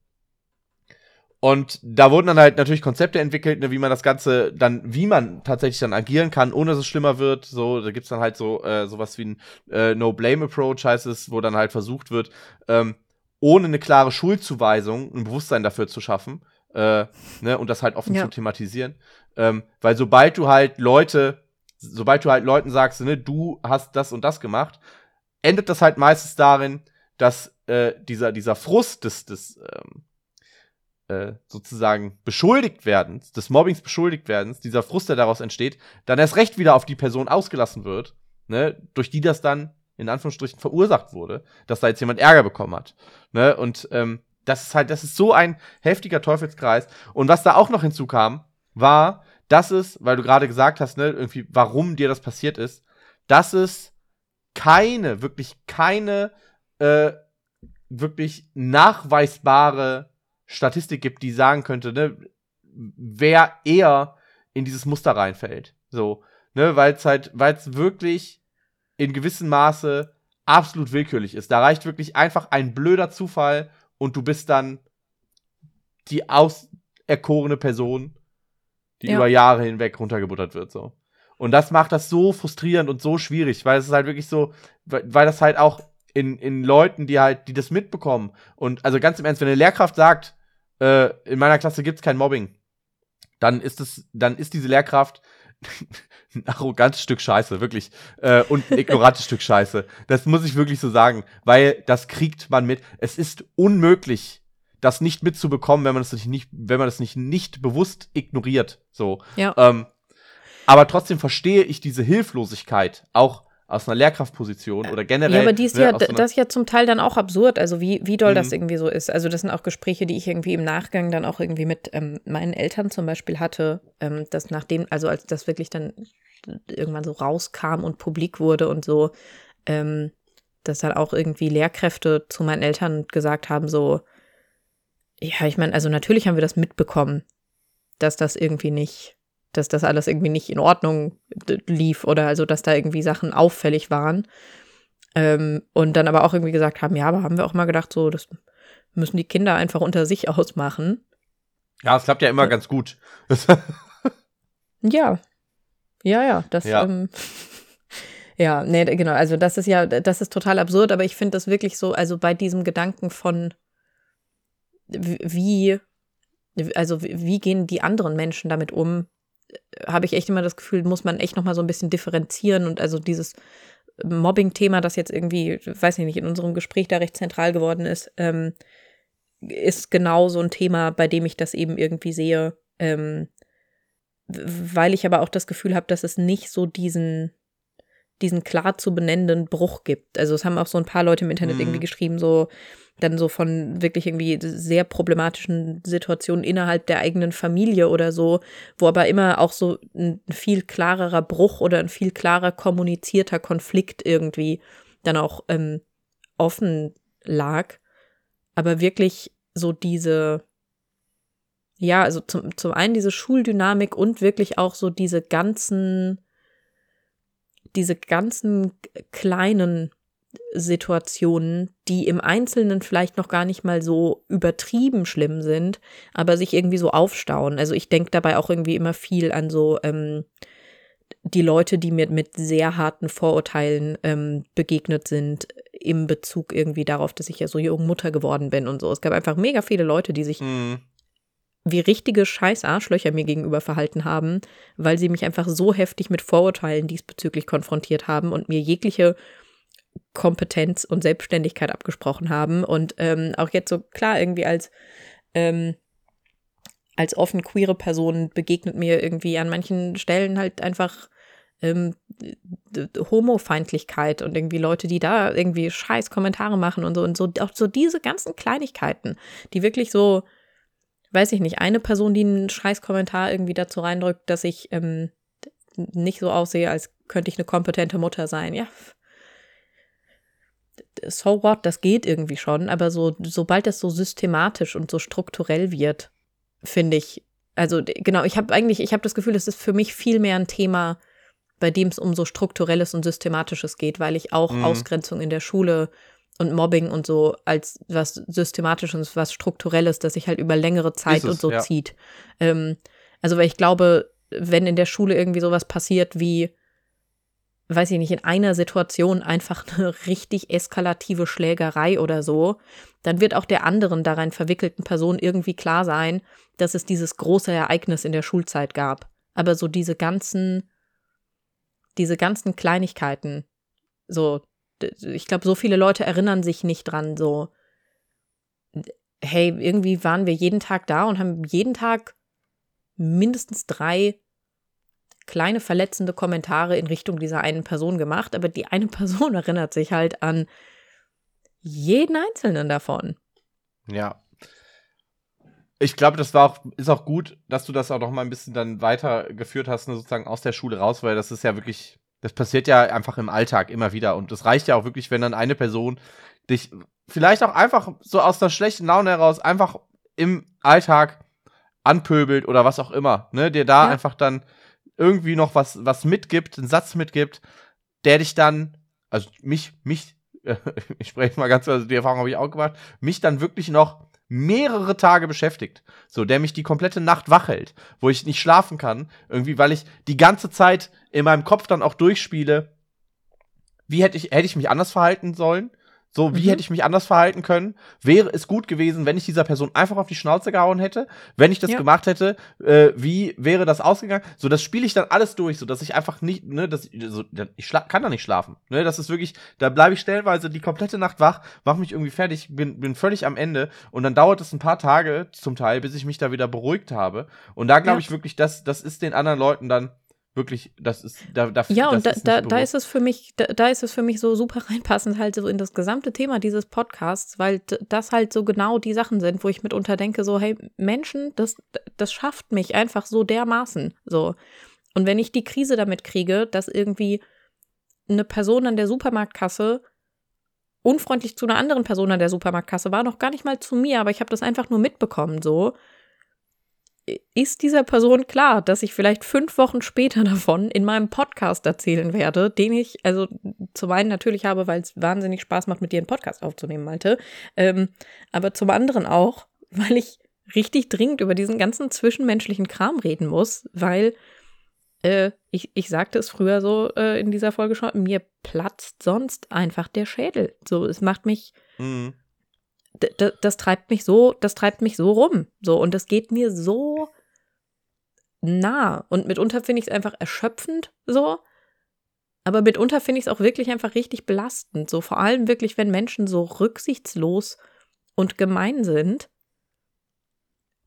Und da wurden dann halt natürlich Konzepte entwickelt, ne, wie man das Ganze dann, wie man tatsächlich dann agieren kann, ohne dass es schlimmer wird. So, da gibt's dann halt so äh, sowas wie ein äh, No-Blame-Approach, heißt es, wo dann halt versucht wird, ähm, ohne eine klare Schuldzuweisung ein Bewusstsein dafür zu schaffen, äh, ne, und das halt offen ja. zu thematisieren. Ähm, weil sobald du halt Leute, sobald du halt Leuten sagst, ne, du hast das und das gemacht, endet das halt meistens darin, dass äh, dieser, dieser Frust des, des ähm, äh, sozusagen beschuldigt werden, des Mobbings beschuldigt werden, dieser Frust, der daraus entsteht, dann erst recht wieder auf die Person ausgelassen wird, ne, durch die das dann in Anführungsstrichen verursacht wurde, dass da jetzt jemand Ärger bekommen hat. Ne? Und ähm, das ist halt, das ist so ein heftiger Teufelskreis. Und was da auch noch hinzukam, war, das ist, weil du gerade gesagt hast, ne, irgendwie, warum dir das passiert ist, dass es keine, wirklich keine, äh, wirklich nachweisbare Statistik gibt, die sagen könnte, ne, wer eher in dieses Muster reinfällt. So, ne, weil es halt, weil es wirklich in gewissem Maße absolut willkürlich ist. Da reicht wirklich einfach ein blöder Zufall und du bist dann die auserkorene Person, die ja. über Jahre hinweg runtergebuttert wird, so. Und das macht das so frustrierend und so schwierig, weil es ist halt wirklich so, weil, weil das halt auch in, in Leuten, die halt, die das mitbekommen. Und also ganz im Ernst, wenn eine Lehrkraft sagt, äh, in meiner Klasse gibt's kein Mobbing, dann ist es, dann ist diese Lehrkraft ein arrogantes Stück Scheiße, wirklich. Äh, und ein ignorantes Stück Scheiße. Das muss ich wirklich so sagen, weil das kriegt man mit. Es ist unmöglich, das nicht mitzubekommen, wenn man das nicht, wenn man das nicht, nicht bewusst ignoriert. So. Ja. Ähm, aber trotzdem verstehe ich diese Hilflosigkeit auch aus einer Lehrkraftposition oder generell. Ja, aber die ist ne, ja, so das ist ja zum Teil dann auch absurd, also wie, wie doll mhm. das irgendwie so ist. Also das sind auch Gespräche, die ich irgendwie im Nachgang dann auch irgendwie mit ähm, meinen Eltern zum Beispiel hatte, ähm, dass nachdem, also als das wirklich dann irgendwann so rauskam und publik wurde und so, ähm, dass dann auch irgendwie Lehrkräfte zu meinen Eltern gesagt haben, so, ja, ich meine, also natürlich haben wir das mitbekommen, dass das irgendwie nicht dass das alles irgendwie nicht in Ordnung lief oder also, dass da irgendwie Sachen auffällig waren. Ähm, und dann aber auch irgendwie gesagt haben, ja, aber haben wir auch mal gedacht, so, das müssen die Kinder einfach unter sich <laughs> ausmachen. Ja, es klappt ja immer ja. ganz gut. ja. Ja, ja, das, ja. Ähm, <laughs> ja, nee, genau, also das ist ja, das ist total absurd, aber ich finde das wirklich so, also bei diesem Gedanken von, wie, also wie gehen die anderen Menschen damit um, habe ich echt immer das Gefühl, muss man echt noch mal so ein bisschen differenzieren und also dieses Mobbing-Thema, das jetzt irgendwie, weiß ich nicht, in unserem Gespräch da recht zentral geworden ist, ähm, ist genau so ein Thema, bei dem ich das eben irgendwie sehe, ähm, weil ich aber auch das Gefühl habe, dass es nicht so diesen diesen klar zu benennenden Bruch gibt. Also es haben auch so ein paar Leute im Internet mhm. irgendwie geschrieben, so dann so von wirklich irgendwie sehr problematischen Situationen innerhalb der eigenen Familie oder so, wo aber immer auch so ein viel klarerer Bruch oder ein viel klarer kommunizierter Konflikt irgendwie dann auch ähm, offen lag. Aber wirklich so diese, ja, also zum, zum einen diese Schuldynamik und wirklich auch so diese ganzen, diese ganzen kleinen Situationen, die im Einzelnen vielleicht noch gar nicht mal so übertrieben schlimm sind, aber sich irgendwie so aufstauen. Also ich denke dabei auch irgendwie immer viel an so ähm, die Leute, die mir mit sehr harten Vorurteilen ähm, begegnet sind, im Bezug irgendwie darauf, dass ich ja so jung Mutter geworden bin und so. Es gab einfach mega viele Leute, die sich mhm. Wie richtige Scheiß-Arschlöcher mir gegenüber verhalten haben, weil sie mich einfach so heftig mit Vorurteilen diesbezüglich konfrontiert haben und mir jegliche Kompetenz und Selbstständigkeit abgesprochen haben. Und ähm, auch jetzt so klar irgendwie als, ähm, als offen queere Person begegnet mir irgendwie an manchen Stellen halt einfach ähm, Homofeindlichkeit und irgendwie Leute, die da irgendwie scheiß Kommentare machen und so und so, auch so diese ganzen Kleinigkeiten, die wirklich so, weiß ich nicht, eine Person, die einen scheiß Kommentar irgendwie dazu reindrückt, dass ich ähm, nicht so aussehe, als könnte ich eine kompetente Mutter sein. Ja, so what, das geht irgendwie schon, aber so, sobald das so systematisch und so strukturell wird, finde ich, also genau, ich habe eigentlich, ich habe das Gefühl, es ist für mich viel mehr ein Thema, bei dem es um so strukturelles und systematisches geht, weil ich auch mhm. Ausgrenzung in der Schule und Mobbing und so als was systematisches, was strukturelles, das sich halt über längere Zeit es, und so ja. zieht. Ähm, also weil ich glaube, wenn in der Schule irgendwie sowas passiert wie weiß ich nicht, in einer Situation einfach <laughs> eine richtig eskalative Schlägerei oder so, dann wird auch der anderen daran verwickelten Person irgendwie klar sein, dass es dieses große Ereignis in der Schulzeit gab. Aber so diese ganzen, diese ganzen Kleinigkeiten, so, ich glaube, so viele Leute erinnern sich nicht dran, so, hey, irgendwie waren wir jeden Tag da und haben jeden Tag mindestens drei kleine verletzende Kommentare in Richtung dieser einen Person gemacht, aber die eine <laughs> Person erinnert sich halt an jeden einzelnen davon. Ja. ich glaube, das war auch, ist auch gut, dass du das auch noch mal ein bisschen dann weitergeführt hast, ne, sozusagen aus der Schule raus, weil das ist ja wirklich, das passiert ja einfach im Alltag immer wieder. Und das reicht ja auch wirklich, wenn dann eine Person dich vielleicht auch einfach so aus einer schlechten Laune heraus einfach im Alltag anpöbelt oder was auch immer, ne, dir da ja. einfach dann irgendwie noch was, was mitgibt, einen Satz mitgibt, der dich dann, also mich, mich, <laughs> ich spreche mal ganz, also die Erfahrung habe ich auch gemacht, mich dann wirklich noch mehrere Tage beschäftigt. So, der mich die komplette Nacht wach hält, wo ich nicht schlafen kann, irgendwie, weil ich die ganze Zeit in meinem Kopf dann auch durchspiele, wie hätte ich, hätte ich mich anders verhalten sollen? So, wie mhm. hätte ich mich anders verhalten können? Wäre es gut gewesen, wenn ich dieser Person einfach auf die Schnauze gehauen hätte? Wenn ich das ja. gemacht hätte, äh, wie wäre das ausgegangen? So, das spiele ich dann alles durch, so dass ich einfach nicht, ne, dass so, ich kann da nicht schlafen. Ne, das ist wirklich, da bleibe ich stellenweise die komplette Nacht wach, mach mich irgendwie fertig, bin, bin völlig am Ende und dann dauert es ein paar Tage zum Teil, bis ich mich da wieder beruhigt habe. Und da glaube ja. ich wirklich, dass das ist den anderen Leuten dann wirklich, das ist, da, da Ja, und da, da, da ist es für mich, da, da ist es für mich so super <laughs> reinpassend halt so in das gesamte Thema dieses Podcasts, weil das halt so genau die Sachen sind, wo ich mitunter denke, so, hey, Menschen, das, das schafft mich einfach so dermaßen, so. Und wenn ich die Krise damit kriege, dass irgendwie eine Person an der Supermarktkasse unfreundlich zu einer anderen Person an der Supermarktkasse war, noch gar nicht mal zu mir, aber ich habe das einfach nur mitbekommen, so ist dieser Person klar, dass ich vielleicht fünf Wochen später <laughs> davon in meinem Podcast erzählen werde, den ich, also zum einen natürlich habe, weil es wahnsinnig Spaß macht, mit dir einen Podcast aufzunehmen, Malte, ähm, aber zum anderen auch, <laughs> weil ich richtig dringend über diesen ganzen zwischenmenschlichen Kram reden muss, weil äh, ich, ich sagte es früher so äh, in dieser Folge schon, mir platzt sonst einfach der Schädel. So, es macht mich. Mhm das treibt mich so, das treibt mich so rum. So, und das geht mir so nah. Und mitunter finde ich es einfach erschöpfend so. Aber mitunter finde ich es auch wirklich einfach richtig belastend. So, vor allem wirklich, wenn Menschen so rücksichtslos und gemein sind.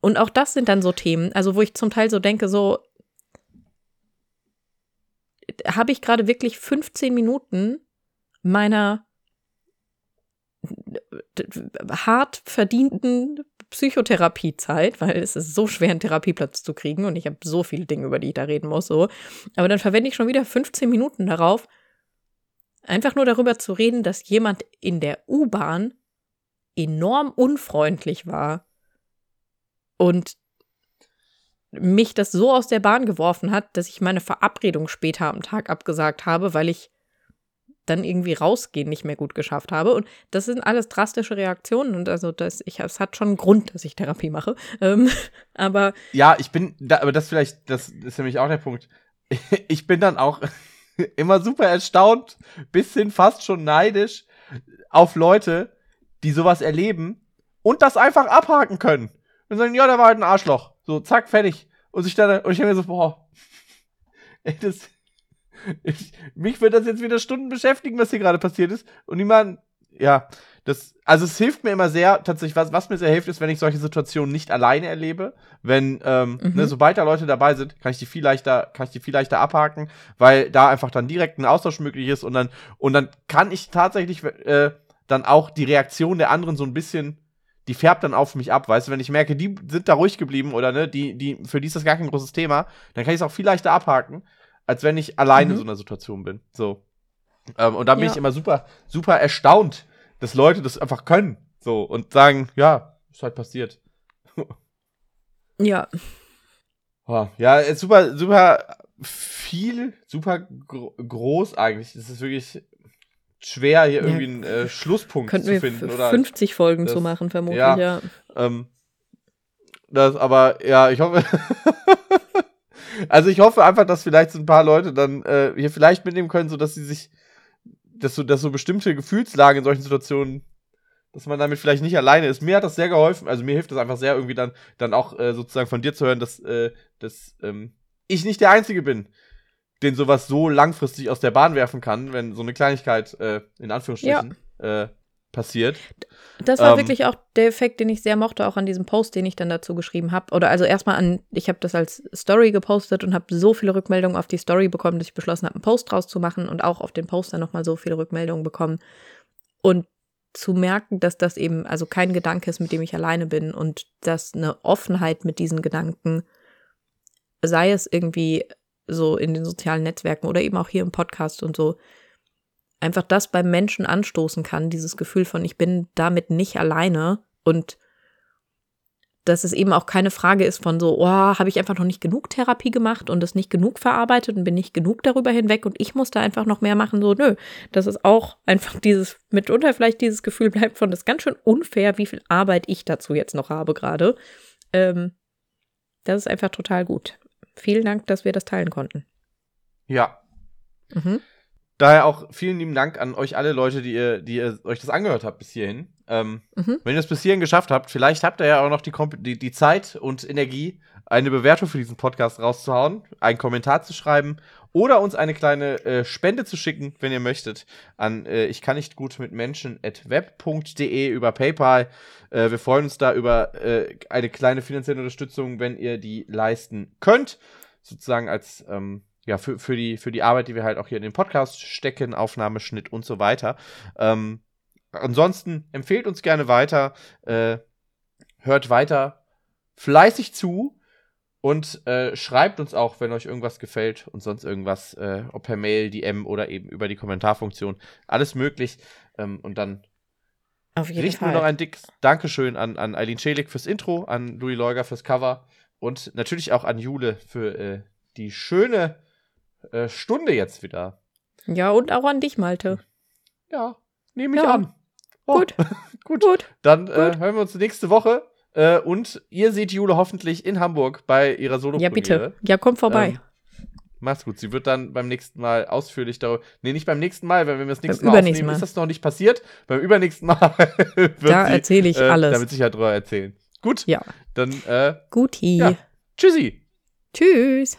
Und auch das sind dann so Themen, also wo ich zum Teil so denke, so habe ich gerade wirklich 15 Minuten meiner hart verdienten Psychotherapiezeit, weil es ist so schwer, einen Therapieplatz zu kriegen und ich habe so viele Dinge, über die ich da reden muss, so. Aber dann verwende ich schon wieder 15 Minuten darauf, einfach nur darüber zu reden, dass jemand in der U-Bahn enorm unfreundlich war und mich das so aus der Bahn geworfen hat, dass ich meine Verabredung später am Tag abgesagt habe, weil ich dann irgendwie rausgehen nicht mehr gut geschafft habe. Und das sind alles drastische Reaktionen und also das, ich, es hat schon einen Grund, dass ich Therapie mache. Ähm, <laughs> aber. Ja, ich bin, da, aber das vielleicht, das ist nämlich auch der Punkt. <laughs> Ich bin dann auch <laughs> immer super erstaunt, bisschen fast schon neidisch auf Leute, die sowas erleben und das einfach abhaken können. Und sagen, ja, da war halt ein Arschloch. So, zack, fertig. Und sich dann, und ich denke mir so, boah, ey, das, ich, mich wird das jetzt wieder Stunden beschäftigen, was hier gerade passiert ist. Und niemand, ja, das, also es hilft mir immer sehr, tatsächlich, was, was mir sehr hilft, ist, wenn ich solche Situationen nicht alleine erlebe. Wenn, ähm, mhm. ne, sobald da Leute dabei sind, kann ich die viel leichter, kann ich die viel leichter abhaken, weil da einfach dann direkt ein Austausch möglich ist und dann, und dann kann ich tatsächlich äh, dann auch die Reaktion der anderen so ein bisschen die färbt dann auf mich ab, weißt du, wenn ich merke, die sind da ruhig geblieben oder ne, die, die, für die ist das gar kein großes Thema, dann kann ich es auch viel leichter abhaken, als wenn ich alleine mhm. in so einer Situation bin. So. Ähm, und da bin ja. ich immer super, super erstaunt, dass Leute das einfach können. So und sagen, ja, ist halt passiert. ja. <laughs> Oh, ja, ist super, super viel, super gro groß eigentlich. Es ist wirklich schwer, hier ja. irgendwie einen äh, Schlusspunkt Könnten zu finden. Oder 50 Folgen das, zu machen, vermutlich, ja. ja. Ähm, das, aber ja, ich hoffe, <laughs> <laughs> also ich hoffe einfach, dass vielleicht so ein paar Leute dann äh, hier vielleicht mitnehmen können, so dass sie sich, dass so, dass so bestimmte Gefühlslagen in solchen Situationen, dass man damit vielleicht nicht alleine ist. Mir hat das sehr geholfen, also mir hilft das einfach sehr, irgendwie dann, dann auch äh, sozusagen von dir zu hören, dass, äh, dass ähm, ich nicht der Einzige bin, den sowas so langfristig aus der Bahn werfen kann, wenn so eine Kleinigkeit äh, in Anführungsstrichen ja. äh, passiert. Das war ähm, wirklich auch der Effekt, den ich sehr mochte, auch an diesem Post, den ich dann dazu geschrieben habe. Oder also erstmal an, ich habe das als Story gepostet und habe so viele Rückmeldungen auf die Story bekommen, dass ich beschlossen habe, einen Post draus zu machen und auch auf den Poster nochmal so viele Rückmeldungen bekommen. Und zu merken, dass das eben also kein Gedanke ist, mit dem ich alleine bin und dass eine Offenheit mit diesen Gedanken, sei es irgendwie so in den sozialen Netzwerken oder eben auch hier im Podcast und so, einfach das beim Menschen anstoßen kann, dieses Gefühl von, ich bin damit nicht alleine und dass es eben auch keine Frage ist von so, oh, habe ich einfach noch nicht genug Therapie gemacht und es nicht genug verarbeitet und bin nicht genug darüber hinweg und ich muss da einfach noch mehr machen. So, nö, das ist auch <laughs> einfach dieses, mitunter vielleicht dieses Gefühl bleibt von, das ist ganz schön unfair, wie viel Arbeit ich dazu jetzt noch habe gerade. Ähm, das ist einfach total gut. Vielen Dank, dass wir das teilen konnten. Ja. Mhm. Daher auch vielen lieben Dank an euch alle Leute, die ihr, die ihr euch das angehört habt bis hierhin. Ähm, mhm. Wenn ihr es bis hierhin geschafft habt, vielleicht habt ihr ja auch noch die, die, die Zeit und Energie, eine Bewertung für diesen Podcast rauszuhauen, einen Kommentar zu schreiben oder uns eine kleine äh, Spende zu schicken, wenn ihr möchtet, an äh, ich kann nicht gut mit Menschen at web.de über PayPal. Äh, wir freuen uns da über äh, eine kleine finanzielle Unterstützung, wenn ihr die leisten könnt. Sozusagen als ähm, ja, für, für, die, für die Arbeit, die wir halt auch hier in den Podcast stecken, Aufnahme, Schnitt und so weiter. Ähm, ansonsten empfehlt uns gerne weiter, äh, hört weiter fleißig zu und äh, schreibt uns auch, wenn euch irgendwas gefällt und sonst irgendwas, äh, ob per Mail, DM oder eben über die Kommentarfunktion. Alles möglich. Ähm, und dann Auf jeden richten Fall. wir noch ein dickes Dankeschön an, an Eileen Schelik fürs Intro, an Louis Leuger fürs Cover und natürlich auch an Jule für äh, die schöne äh, Stunde jetzt wieder. Ja, und auch an dich, Malte. Ja, nehme ich ja. an. Oh. Gut. <laughs> gut. Gut. Dann äh, Gut. hören wir uns nächste Woche. Äh, und ihr seht Jule hoffentlich in Hamburg bei ihrer solo -Premiere. Ja, bitte. Ja, kommt vorbei. Ähm, Mach's gut. Sie wird dann beim nächsten Mal ausführlich darüber. Nee, nicht beim nächsten Mal, weil wenn wir das nächste beim Mal aufnehmen, Mal. ist das noch nicht passiert. Beim übernächsten Mal <laughs> wird Da erzähle ich äh, alles. Da wird sich halt drüber erzählen. Gut. Ja. Dann, äh. Guti. Ja. Tschüssi. Tschüss.